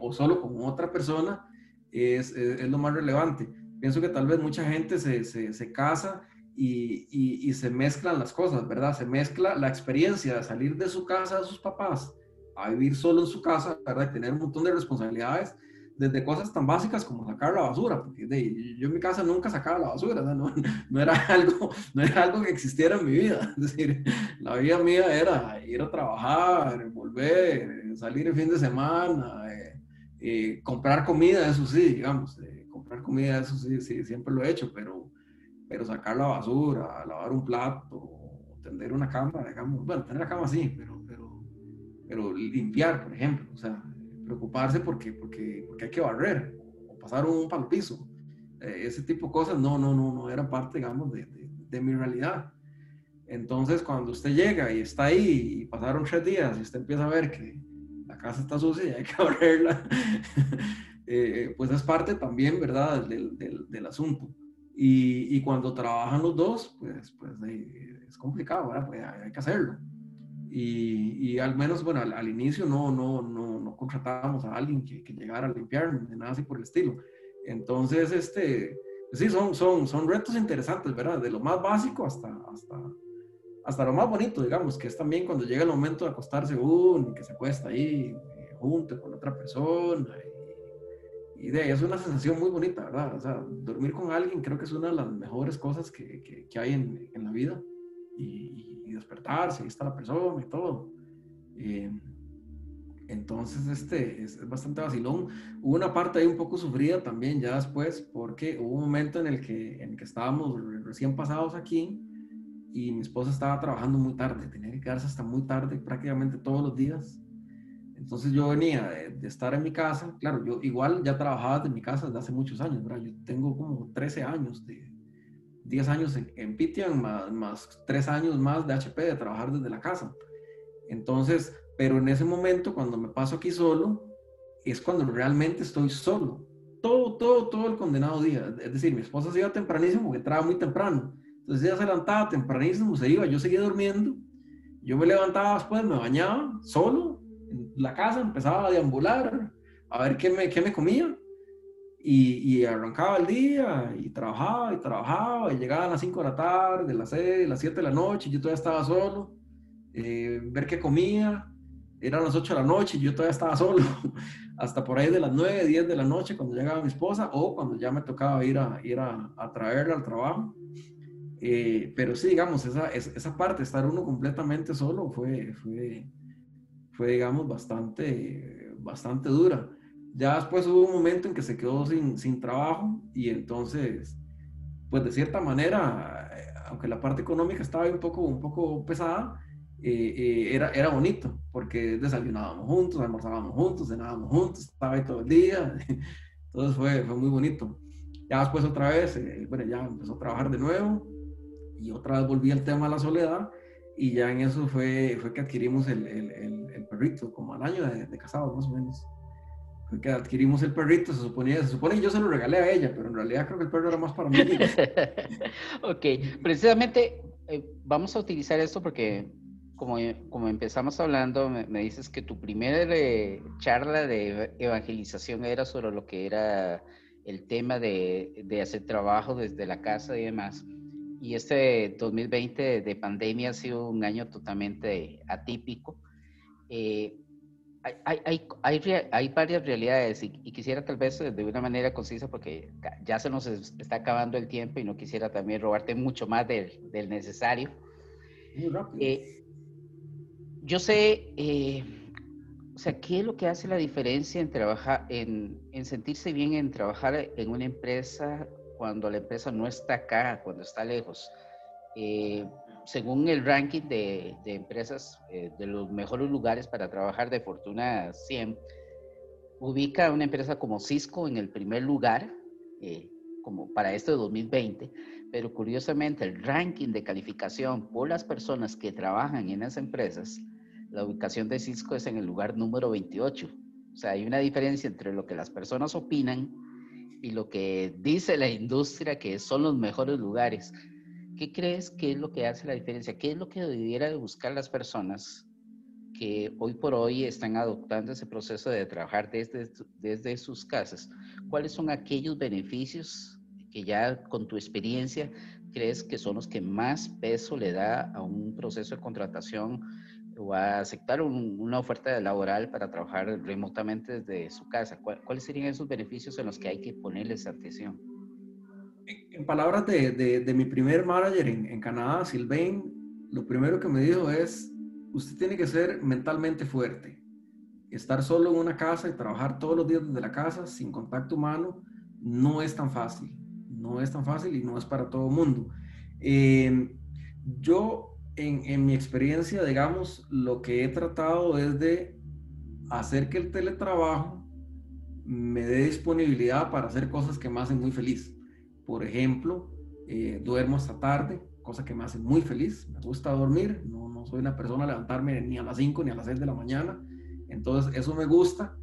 o solo con otra persona es, es, lo más relevante. Pienso que tal vez mucha gente se, se, se casa y, y, se mezclan las cosas, ¿verdad? Se mezcla la experiencia de salir de su casa de sus papás a vivir solo en su casa, ¿verdad? Y tener un montón de responsabilidades desde cosas tan básicas como sacar la basura, porque yo en mi casa nunca sacaba la basura, no, no, era algo, no era algo que existiera en mi vida, es decir, la vida mía era ir a trabajar, volver, salir el fin de semana, eh, eh, comprar comida, eso sí, digamos, eh, comprar comida, eso sí, sí, siempre lo he hecho, pero, pero sacar la basura, lavar un plato, tender una cama, digamos, bueno, tener la cama sí, pero, pero, pero limpiar, por ejemplo, o sea, preocuparse porque, porque, porque hay que barrer o pasar un palo piso. Eh, ese tipo de cosas no, no, no, no eran parte, digamos, de, de, mi realidad. Entonces, cuando usted llega y está ahí y pasaron tres días y usted empieza a ver que casa está sucia y hay que barrerla, eh, pues es parte también, ¿verdad?, del, del, del asunto. Y, y, cuando trabajan los dos, pues, pues es complicado, ¿verdad? Pues hay que hacerlo. Y, y, al menos, bueno, al, inicio no, no, no, no, contratábamos a alguien que, que, llegara a limpiar, ni nada así por el estilo. Entonces, este, sí, son, son, son retos interesantes, ¿verdad? De lo más básico hasta, hasta, hasta lo más bonito, digamos, que es también cuando llega el momento de acostarse uno, que se acuesta ahí eh, junto con otra persona. Y, y de ahí es una sensación muy bonita, ¿verdad? O sea, dormir con alguien creo que es una de las mejores cosas que, que, hay en, en la vida. Y, despertarse, ahí está la persona y todo. Eh, entonces, este es, bastante vacilón. Hubo una parte ahí un poco sufrida también ya después, porque hubo un momento en el que, en que estábamos recién pasados aquí y mi esposa estaba trabajando muy tarde, tenía que quedarse hasta muy tarde, prácticamente todos los días. Entonces yo venía de, estar en mi casa, claro, yo igual ya trabajaba desde mi casa desde hace muchos años, ¿verdad? Yo tengo como 13 años, de 10 años en, en Pitian, más, más 3 años más de HP, de trabajar desde la casa. Entonces, pero en ese momento, cuando me paso aquí solo, es cuando realmente estoy solo. Todo, todo, todo el condenado día. Es decir, mi esposa se iba tempranísimo porque entraba muy temprano. Entonces ella se levantaba tempranísimo, se iba, yo seguía durmiendo. Yo me levantaba después, me bañaba solo en la casa, empezaba a deambular, a ver qué me, qué me comía. Y, y, arrancaba el día y trabajaba y trabajaba y llegaba a las 5 de la tarde, las 6, las 7 de la noche, yo todavía estaba solo, eh, ver qué comía, eran las 8 de la noche y yo todavía estaba solo, hasta por ahí de las 9, 10 de la noche cuando llegaba mi esposa o cuando ya me tocaba ir a, ir a, a traerla al trabajo. Eh, pero sí, digamos, esa, esa parte, estar uno completamente solo fue, fue, fue digamos, bastante, bastante dura. Ya después hubo un momento en que se quedó sin, sin trabajo y entonces, pues de cierta manera, aunque la parte económica estaba un poco, un poco pesada, eh, eh, era, era bonito, porque desayunábamos juntos, almorzábamos juntos, cenábamos juntos, estaba ahí todo el día, entonces fue, fue muy bonito. Ya después otra vez, eh, bueno, ya empezó a trabajar de nuevo y otra vez volví al tema de la soledad y ya en eso fue, fue que adquirimos el, el, el, perrito, como al año de, de, casados más o menos. Fue que adquirimos el perrito, se suponía, se supone que yo se lo regalé a ella, pero en realidad creo que el perro era más para mí. ok, precisamente vamos a utilizar esto porque como, como empezamos hablando, me, dices que tu primera eh, charla de evangelización era sobre lo que era el tema de, de, hacer trabajo desde la casa y demás. Y este 2020 de pandemia ha sido un año totalmente atípico. Eh, hay, hay, hay, hay, varias realidades y, y, quisiera tal vez de una manera concisa porque ya se nos está acabando el tiempo y no quisiera también robarte mucho más del, del necesario. Eh, yo sé, eh, o sea, ¿qué es lo que hace la diferencia en trabajar, en, en, sentirse bien en trabajar en una empresa cuando la empresa no está acá, cuando está lejos? Eh, según el ranking de, de empresas eh, de los mejores lugares para trabajar de Fortuna 100, ubica a una empresa como Cisco en el primer lugar, como para este 2020, pero curiosamente el ranking de calificación por las personas que trabajan en esas empresas la ubicación de Cisco es en el lugar número 28. O sea, hay una diferencia entre lo que las personas opinan y lo que dice la industria que son los mejores lugares. ¿Qué crees que es lo que hace la diferencia? ¿Qué es lo que debiera buscar las personas que hoy por hoy están adoptando ese proceso de trabajar desde, desde sus casas? ¿Cuáles son aquellos beneficios que ya con tu experiencia crees que son los que más peso le da a un proceso de contratación o a aceptar una oferta laboral para trabajar remotamente desde su casa? ¿Cuáles serían esos beneficios en los que hay que ponerles atención? En palabras de, de, mi primer manager en, en, Canadá, Sylvain, lo primero que me dijo es, usted tiene que ser mentalmente fuerte. Estar solo en una casa y trabajar todos los días desde la casa sin contacto humano no es tan fácil. No es tan fácil y no es para todo el mundo. Eh, yo en, mi experiencia, digamos, lo que he tratado es de hacer que el teletrabajo me dé disponibilidad para hacer cosas que me hacen muy feliz. Por ejemplo, eh, duermo hasta tarde, cosa que me hace muy feliz. Me gusta dormir, no, no soy una persona a levantarme ni a las 5 ni a las 6 de la mañana. Entonces, eso me gusta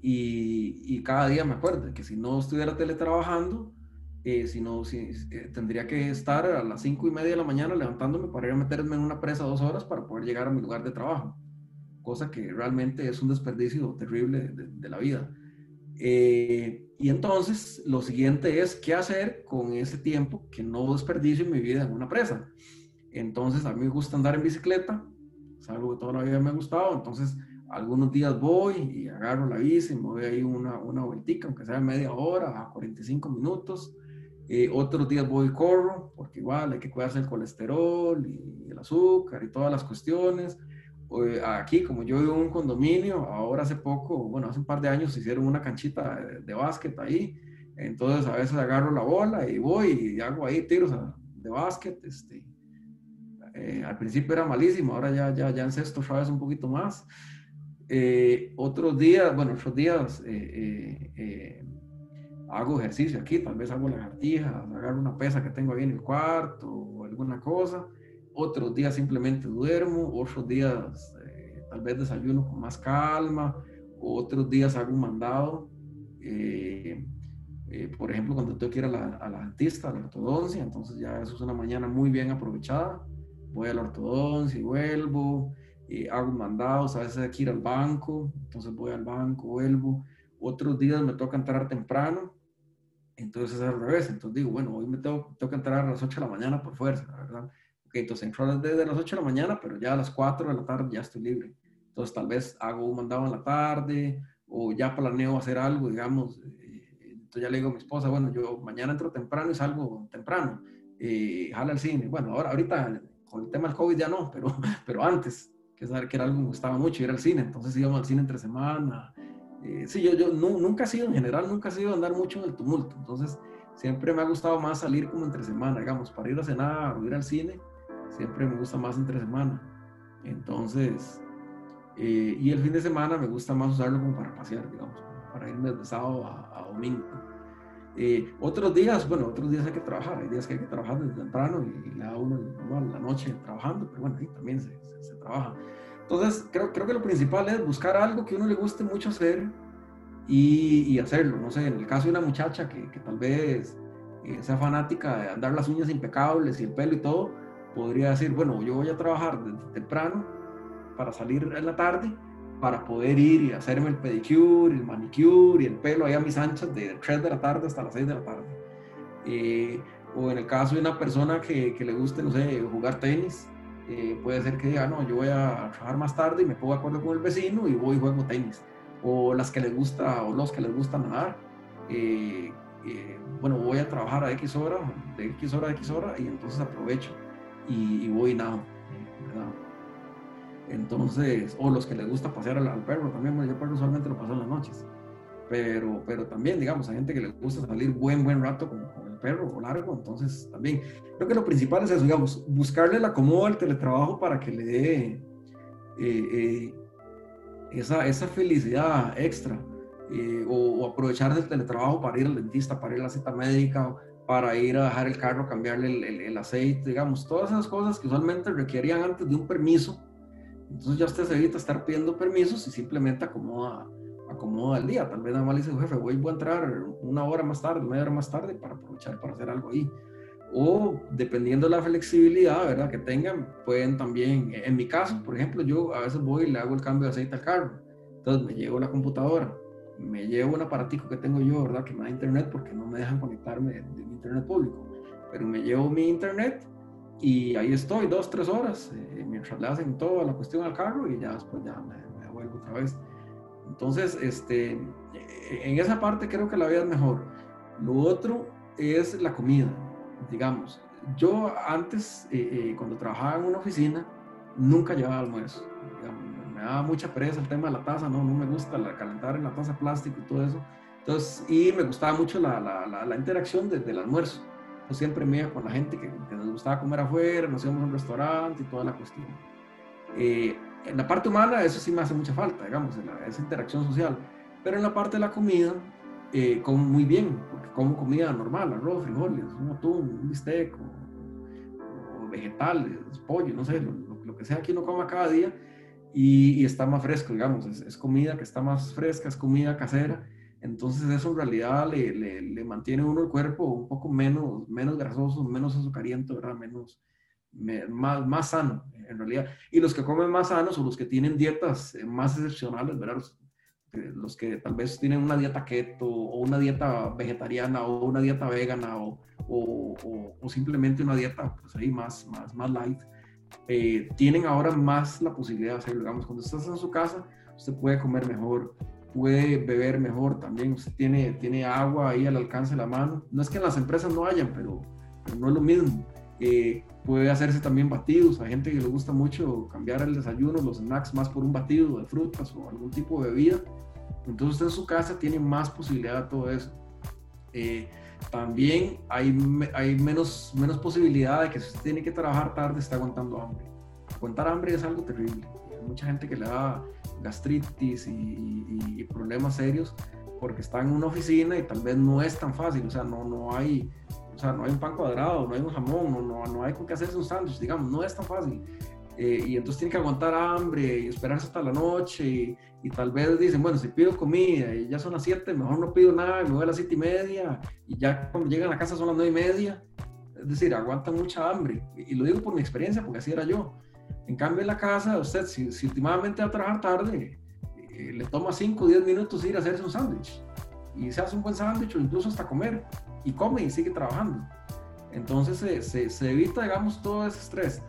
y, y cada día me acuerdo que si no estuviera teletrabajando, eh, si no, si, eh, tendría que estar a las cinco y media de la mañana levantándome para ir a meterme en una presa dos horas para poder llegar a mi lugar de trabajo, cosa que realmente es un desperdicio terrible de, la vida. Eh, y entonces lo siguiente es qué hacer con ese tiempo que no desperdicio en mi vida en una presa. Entonces a mí me gusta andar en bicicleta, es algo que toda la vida me ha gustado, entonces algunos días voy y agarro la bici, me voy ahí una, una vueltica, aunque sea media hora, a 45 minutos, eh, otros días voy y corro, porque igual hay que cuidarse el colesterol y el azúcar y todas las cuestiones. Aquí, como yo vivo en un condominio, ahora hace poco, bueno, hace un par de años hicieron una canchita de, básquet ahí. Entonces a veces agarro la bola y voy y hago ahí tiros de básquet. Este, Eh, al principio era malísimo, ahora ya, ya, ya en sexto vez un poquito más. Eh, otros días, bueno, otros días eh, hago ejercicio aquí, tal vez hago lagartijas, agarro una pesa que tengo ahí en el cuarto o alguna cosa. Otros días simplemente duermo, otros días tal vez desayuno con más calma, otros días hago un mandado. por ejemplo, cuando tengo que ir a la, a la dentista, a la ortodoncia, entonces ya eso es una mañana muy bien aprovechada voy a la ortodoncia y vuelvo, y hago mandados, a veces hay que ir al banco, entonces voy al banco, vuelvo. Otros días me toca entrar temprano, entonces es al revés. Entonces digo, bueno, hoy me tengo, tengo que entrar a las 8 de la mañana por fuerza, ¿verdad? Ok, entonces entro desde las 8 de la mañana, pero ya a las 4 de la tarde ya estoy libre. Entonces tal vez hago un mandado en la tarde o ya planeo hacer algo, digamos. Eh, entonces ya le digo a mi esposa, bueno, yo mañana entro temprano y salgo temprano. Eh, jala al cine. Bueno, ahora ahorita con el tema del COVID ya no, pero, pero antes, que saber que era algo que me gustaba mucho, ir al cine, entonces íbamos al cine entre semana. Eh, sí, yo, yo nunca he sido, en general, nunca he sido andar mucho en el tumulto, entonces siempre me ha gustado más salir como entre semana, digamos, para ir a cenar o ir al cine, siempre me gusta más entre semana. Entonces, eh, y el fin de semana me gusta más usarlo como para pasear, digamos, para irme de sábado a, a domingo. Eh, otros días, bueno, otros días hay que trabajar, hay días que hay que trabajar desde temprano y, le da uno, la noche trabajando, pero bueno, ahí también se, se, trabaja. Entonces, creo, creo que lo principal es buscar algo que uno le guste mucho hacer y, y hacerlo. No sé, en el caso de una muchacha que, que tal vez eh, sea fanática de andar las uñas impecables y el pelo y todo, podría decir, bueno, yo voy a trabajar desde temprano para salir en la tarde para poder ir y hacerme el pedicure, el manicure y el pelo ahí a mis anchas de 3 de la tarde hasta las 6 de la tarde. Eh, o en el caso de una persona que, que le guste, no sé, jugar tenis, eh, puede ser que diga, no, yo voy a trabajar más tarde y me pongo de acuerdo con el vecino y voy y juego tenis. O las que les gusta, o los que les gusta nadar, eh, bueno, voy a trabajar a X hora, de X hora a X hora, y entonces aprovecho y, y voy y nado. ¿verdad? Entonces, o los que les gusta pasear al, perro también, bueno, yo perro usualmente lo paso en las noches. Pero, pero también, digamos, hay gente que le gusta salir buen, buen rato con, perro o largo, entonces también. Creo que lo principal es eso, digamos, buscarle la acomodo al teletrabajo para que le dé eh, eh, esa, esa felicidad extra. Eh, o, aprovechar del teletrabajo para ir al dentista, para ir a la cita médica, para ir a dejar el carro, cambiarle el, el, el aceite, digamos, todas esas cosas que usualmente requerían antes de un permiso entonces ya usted se evita estar pidiendo permisos y simplemente acomoda, acomoda el día. Tal vez nada más le dice, jefe, voy, a entrar una hora más tarde, media hora más tarde para aprovechar para hacer algo ahí. O dependiendo de la flexibilidad, ¿verdad? Que tengan, pueden también, en mi caso, por ejemplo, yo a veces voy y le hago el cambio de aceite al carro. Entonces me llevo la computadora, me llevo un aparatico que tengo yo, ¿verdad? Que me da internet porque no me dejan conectarme de, de mi internet público. Pero me llevo mi internet y ahí estoy dos, tres horas, eh, mientras le hacen toda la cuestión al carro y ya después ya me, me, vuelvo otra vez. Entonces, este, en esa parte creo que la vida es mejor. Lo otro es la comida, digamos. Yo antes, eh, eh, cuando trabajaba en una oficina, nunca llevaba almuerzo. me daba mucha pereza el tema de la taza, no, no me gusta la, calentar en la taza plástico y todo eso. Entonces, y me gustaba mucho la, la, la interacción desde el almuerzo siempre me iba con la gente que, nos gustaba comer afuera, nos íbamos a un restaurante y toda la cuestión. Eh, en la parte humana eso sí me hace mucha falta, digamos, esa interacción social, pero en la parte de la comida, eh, como muy bien, porque como comida normal, arroz, frijoles, un atún, un bistec, o, vegetales, pollo, no sé, lo, que sea que uno coma cada día, y, está más fresco, digamos, es, es comida que está más fresca, es comida casera, entonces eso en realidad le, le, le, mantiene uno el cuerpo un poco menos, menos grasoso, menos azucariento, ¿verdad? Menos, más, más sano, en realidad. Y los que comen más sanos o los que tienen dietas eh, más excepcionales, ¿verdad? Los, que tal vez tienen una dieta keto o una dieta vegetariana o una dieta vegana o, o, o, simplemente una dieta pues ahí más, más, más light, eh, tienen ahora más la posibilidad de hacerlo. Digamos, cuando estás en su casa, usted puede comer mejor, puede beber mejor también, usted tiene, tiene agua ahí al alcance de la mano. No es que en las empresas no hayan, pero, no es lo mismo. Eh, puede hacerse también batidos, hay gente que le gusta mucho cambiar el desayuno, los snacks más por un batido de frutas o algún tipo de bebida. Entonces usted en su casa tiene más posibilidad de todo eso. Eh, también hay, hay menos, menos posibilidad de que si tiene que trabajar tarde, está aguantando hambre. Aguantar hambre es algo terrible. Hay mucha gente que le da gastritis y, problemas serios porque está en una oficina y tal vez no es tan fácil, o sea, no, no hay sea, no hay un pan cuadrado, no hay un jamón, no, no, no hay con qué hacerse un sándwich, digamos, no es tan fácil. Eh, y entonces tiene que aguantar hambre y esperarse hasta la noche y, y, tal vez dicen, bueno, si pido comida y ya son las 7, mejor no pido nada, me voy a las 7 y media y ya cuando llegan a la casa son las 9 y media. Es decir, aguantan mucha hambre. Y, lo digo por mi experiencia, porque así era yo. En cambio, en la casa, usted, si, si últimamente va a trabajar tarde, eh, le toma 5 o 10 minutos ir a hacerse un sándwich. Y se hace un buen sándwich o incluso hasta comer. Y come y sigue trabajando. Entonces se, se, se evita, digamos, todo ese estrés.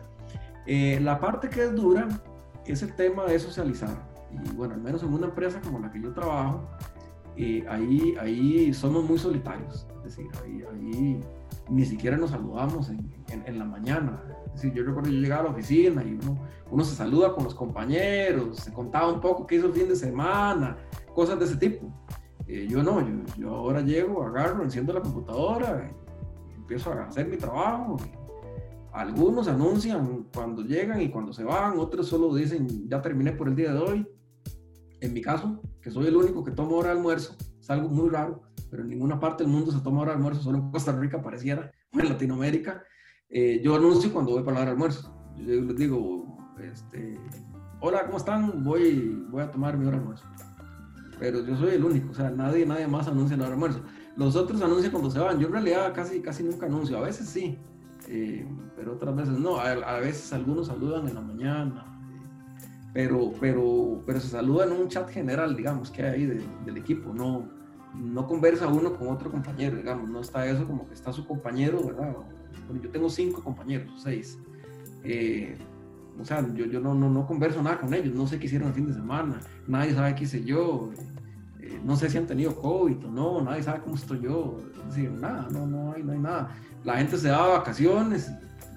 Eh, la parte que es dura es el tema de socializar. Y bueno, al menos en una empresa como la que yo trabajo, eh, ahí, ahí somos muy solitarios. Es decir, ahí, ahí ni siquiera nos saludamos en, en, la mañana. Es decir, yo recuerdo yo llegaba a la oficina y uno, uno se saluda con los compañeros, se contaba un poco qué hizo el fin de semana, cosas de ese tipo. Eh, yo no, yo, yo, ahora llego, agarro, enciendo la computadora, empiezo a hacer mi trabajo. Algunos anuncian cuando llegan y cuando se van, otros solo dicen ya terminé por el día de hoy. En mi caso, que soy el único que toma hora de almuerzo, es algo muy raro, pero en ninguna parte del mundo se toma hora almuerzo, solo en Costa Rica pareciera, o en Latinoamérica. Eh, yo anuncio cuando voy para la hora almuerzo. Yo les digo, este, hola, ¿cómo están? Voy, voy a tomar mi hora de almuerzo. Pero yo soy el único, o sea, nadie, nadie más anuncia de almuerzo. Los otros anuncian cuando se van. Yo en realidad casi, casi nunca anuncio. A veces sí, eh, pero otras veces no. A, veces algunos saludan en la mañana, eh, pero, pero, pero se saluda en un chat general, digamos, que hay ahí del equipo. No, no conversa uno con otro compañero, digamos. No está eso como que está su compañero, ¿verdad? Bueno, yo tengo cinco compañeros, seis. Eh, o sea, yo, yo no, no, no, converso nada con ellos, no sé qué hicieron el fin de semana, nadie sabe qué hice yo, no sé si han tenido COVID o no, nadie sabe cómo estoy yo, es decir, nada, no, no, hay, no hay nada la gente se da vacaciones,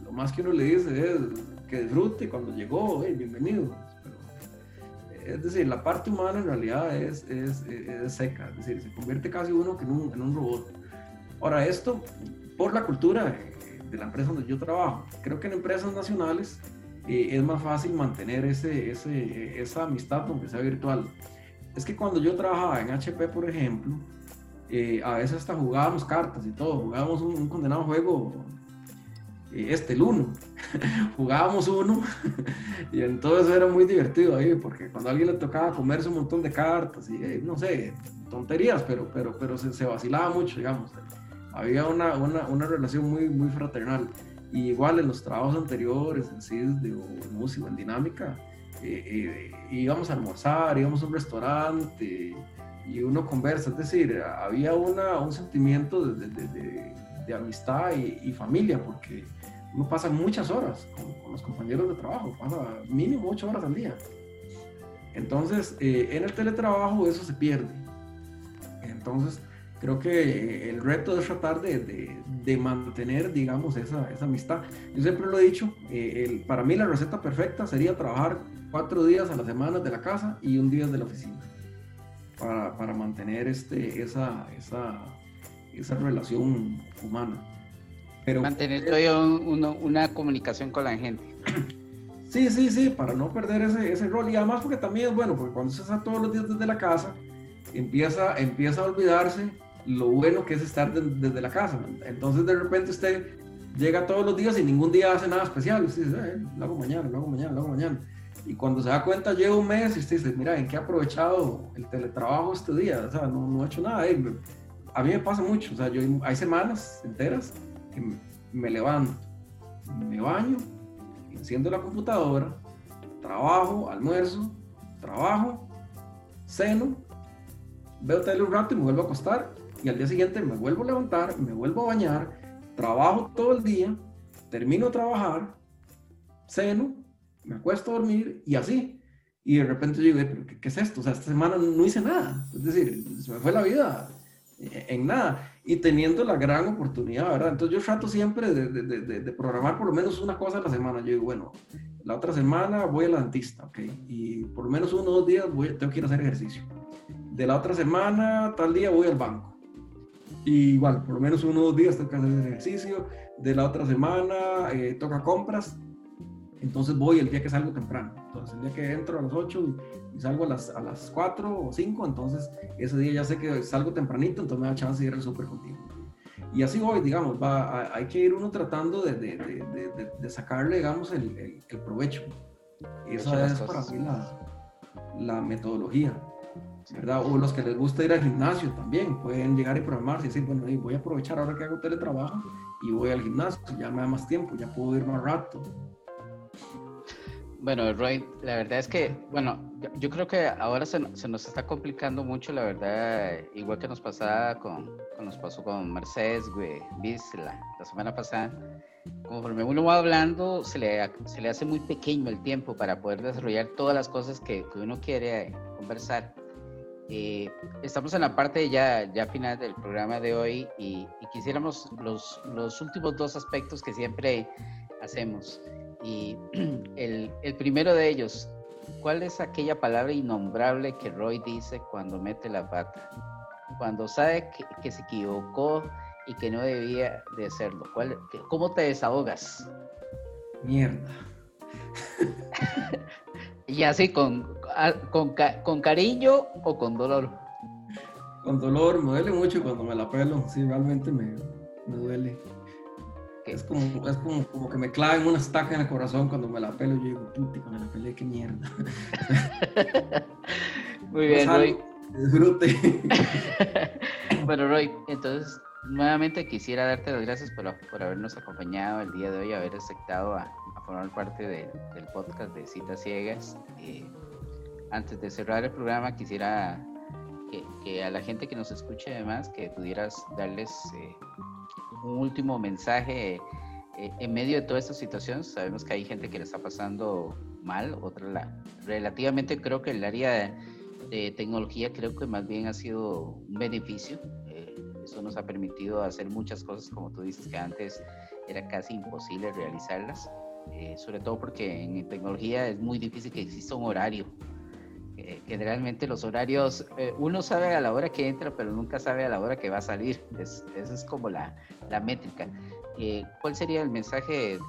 lo más que uno le dice es que disfrute cuando llegó, bienvenido. es decir, la parte humana en realidad es, es, es, seca, es decir, se convierte casi uno en un, en un robot. Ahora, esto por la cultura de, la empresa donde yo trabajo. Creo que en empresas nacionales eh, es más fácil mantener ese, ese, esa amistad, aunque sea virtual. Es que cuando yo trabajaba en HP, por ejemplo, eh, a veces hasta jugábamos cartas y todo, jugábamos un, condenado juego, eh, este, el uno, jugábamos uno y entonces era muy divertido ahí, porque cuando a alguien le tocaba comerse un montón de cartas y eh, no sé, tonterías, pero, pero, pero se, se vacilaba mucho, digamos. Había una, una, una, relación muy, muy fraternal. Y igual en los trabajos anteriores, en CISD o en música, en dinámica, íbamos a almorzar, íbamos a un restaurante, y uno conversa, es decir, había una, un sentimiento de, de, de, amistad y, familia, porque uno pasa muchas horas con, los compañeros de trabajo, pasa mínimo ocho horas al día. Entonces, eh, en el teletrabajo eso se pierde. Entonces, creo que el reto es tratar de, de mantener, digamos, esa, esa, amistad. Yo siempre lo he dicho, eh, el, para mí la receta perfecta sería trabajar cuatro días a la semana de la casa y un día de la oficina para, para mantener este, esa, esa, esa relación humana. Pero, mantener todavía una comunicación con la gente. Sí, sí, sí, para no perder ese, ese rol. Y además porque también, bueno, porque cuando se está todos los días desde la casa, empieza, empieza a olvidarse lo bueno que es estar desde la casa. Entonces de repente usted llega todos los días y ningún día hace nada especial. Usted dice, eh, lo hago mañana, lo hago mañana, lo hago mañana. Y cuando se da cuenta, lleva un mes y usted dice, mira, ¿en qué he aprovechado el teletrabajo este día? O sea, no, no he hecho nada. a mí me pasa mucho. O sea, yo, hay semanas enteras que me, levanto, me baño, enciendo la computadora, trabajo, almuerzo, trabajo, ceno, veo tele un rato y me vuelvo a acostar. Y al día siguiente me vuelvo a levantar, me vuelvo a bañar, trabajo todo el día, termino de trabajar, ceno, me acuesto a dormir y así. Y de repente yo digo, ¿pero qué, es esto? O sea, esta semana no hice nada. Es decir, se me fue la vida en nada. Y teniendo la gran oportunidad, ¿verdad? Entonces yo trato siempre de, de, de, programar por lo menos una cosa a la semana. Yo digo, bueno, la otra semana voy al dentista, ¿ok? Y por lo menos uno o dos días voy, tengo que ir a hacer ejercicio. De la otra semana, tal día voy al banco. Y igual, por lo menos uno o dos días que hacer ejercicio, de la otra semana eh, toca compras, entonces voy el día que salgo temprano. Entonces el día que entro a las 8 y, salgo a las, a las 4 o 5, entonces ese día ya sé que salgo tempranito, entonces me da chance de ir al súper contigo. Y así voy, digamos, va, hay que ir uno tratando de, de, de, de sacarle, digamos, el, el, provecho. Esa es para mí la, la metodología. ¿verdad? O los que les gusta ir al gimnasio también, pueden llegar y programarse y decir, bueno, voy a aprovechar ahora que hago teletrabajo y voy al gimnasio, ya me da más tiempo, ya puedo ir más rato. Bueno, Roy, la verdad es que, bueno, yo creo que ahora se, nos está complicando mucho, la verdad, igual que nos pasaba con, con nos pasó con Mercedes, güey, la, la semana pasada, conforme uno va hablando, se le, se le hace muy pequeño el tiempo para poder desarrollar todas las cosas que, uno quiere conversar. Eh, estamos en la parte ya, ya final del programa de hoy y, y quisiéramos los, los últimos dos aspectos que siempre hacemos. Y el, el, primero de ellos, ¿cuál es aquella palabra innombrable que Roy dice cuando mete la pata? Cuando sabe que, que se equivocó y que no debía de hacerlo. ¿Cuál, ¿Cómo te desahogas? Mierda. y así, con, con, con, cariño o con dolor. Con dolor, me duele mucho cuando me la pelo. Sí, realmente me, me duele. Es como, es como, como, que me claven una estaca en el corazón cuando me la pelo. Yo digo, puti, cuando me la pelé, qué mierda. Muy bien, Roy. Disfrute. bueno, Roy, entonces nuevamente quisiera darte las gracias por, por habernos acompañado el día de hoy, haber aceptado a, formar parte del podcast de Citas Ciegas. Eh, antes de cerrar el programa, quisiera que, que, a la gente que nos escuche además, que pudieras darles eh, un último mensaje eh, en medio de toda esta situación. Sabemos que hay gente que le está pasando mal, otra la, relativamente creo que el área de, tecnología creo que más bien ha sido un beneficio. Eh, eso nos ha permitido hacer muchas cosas, como tú dices, que antes era casi imposible realizarlas. Eh, sobre todo porque en tecnología es muy difícil que exista un horario. Eh, generalmente los horarios, eh, uno sabe a la hora que entra, pero nunca sabe a la hora que va a salir. Es, esa es como la, la métrica. ¿Cuál sería el mensaje de,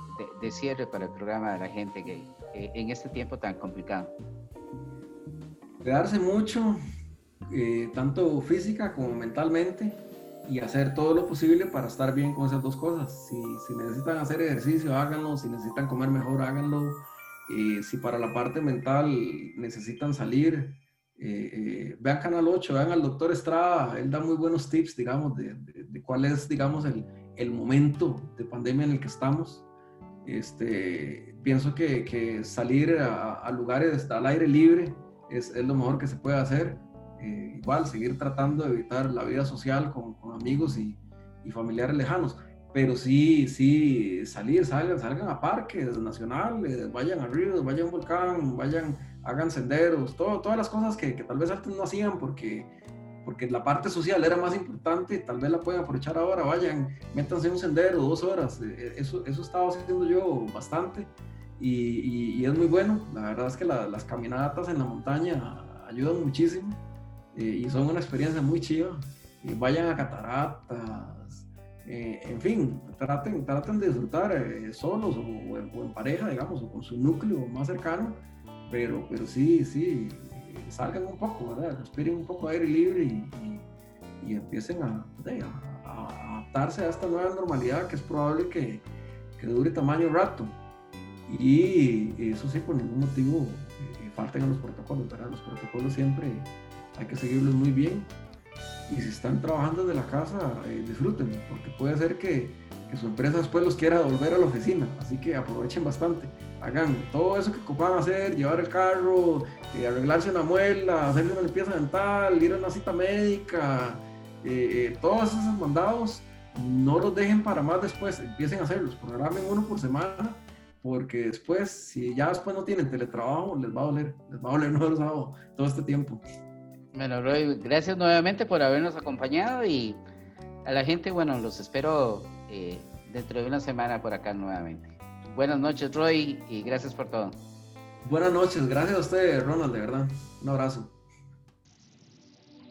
de, cierre para el programa de la gente que, en este tiempo tan complicado? Cuidarse mucho, tanto física como mentalmente y hacer todo lo posible para estar bien con esas dos cosas. Si, si necesitan hacer ejercicio, háganlo. Si necesitan comer mejor, háganlo. Eh, si para la parte mental necesitan salir, eh, eh, vean Canal 8, vean al doctor Estrada. Él da muy buenos tips, digamos, de, de, cuál es, digamos, el, el, momento de pandemia en el que estamos. Este, pienso que, que salir a, a, lugares al aire libre es, es lo mejor que se puede hacer eh, igual seguir tratando de evitar la vida social con, con amigos y, y, familiares lejanos, pero sí, sí, salir, salgan, salgan a parques nacionales, vayan a ríos, vayan a un volcán, vayan, hagan senderos, todo, todas las cosas que, que, tal vez antes no hacían porque, porque la parte social era más importante, tal vez la pueden aprovechar ahora, vayan, métanse en un sendero dos horas, eh, eh, eso, eso estaba haciendo yo bastante. Y, y, es muy bueno. La verdad es que la, las caminatas en la montaña ayudan muchísimo. Eh, y son una experiencia muy chiva. vayan a cataratas, eh, en fin, traten, traten de disfrutar eh, solos o, en, pareja, digamos, o con su núcleo más cercano, pero, pero sí, sí, salgan un poco, ¿verdad? Respiren un poco aire libre y, y, empiecen a, a, adaptarse a esta nueva normalidad que es probable que, que dure tamaño rato. Y eso sí, por ningún motivo falten los protocolos, ¿verdad? Los protocolos siempre hay que seguirlos muy bien. Y si están trabajando de la casa, eh, disfruten, porque puede ser que, que, su empresa después los quiera volver a la oficina. Así que aprovechen bastante. Hagan todo eso que ocupan hacer, llevar el carro, eh, arreglarse una muela, hacerle una limpieza dental, ir a una cita médica, eh, todos esos mandados, no los dejen para más después, empiecen a hacerlos, programen uno por semana porque después, si ya después no tienen teletrabajo, les va a doler, les va a doler no todo este tiempo. Bueno, Roy, gracias nuevamente por habernos acompañado y a la gente, bueno, los espero eh, dentro de una semana por acá nuevamente. Buenas noches, Roy, y gracias por todo. Buenas noches, gracias a usted, Ronald, de verdad. Un abrazo.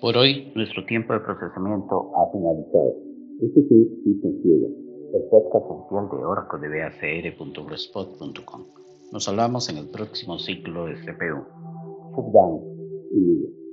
Por hoy, nuestro tiempo de procesamiento ha finalizado. Este fue System Ciega, el podcast oficial de Oracle de BACR.blogspot.com. Nos hablamos en el próximo ciclo de CPU. Sit down y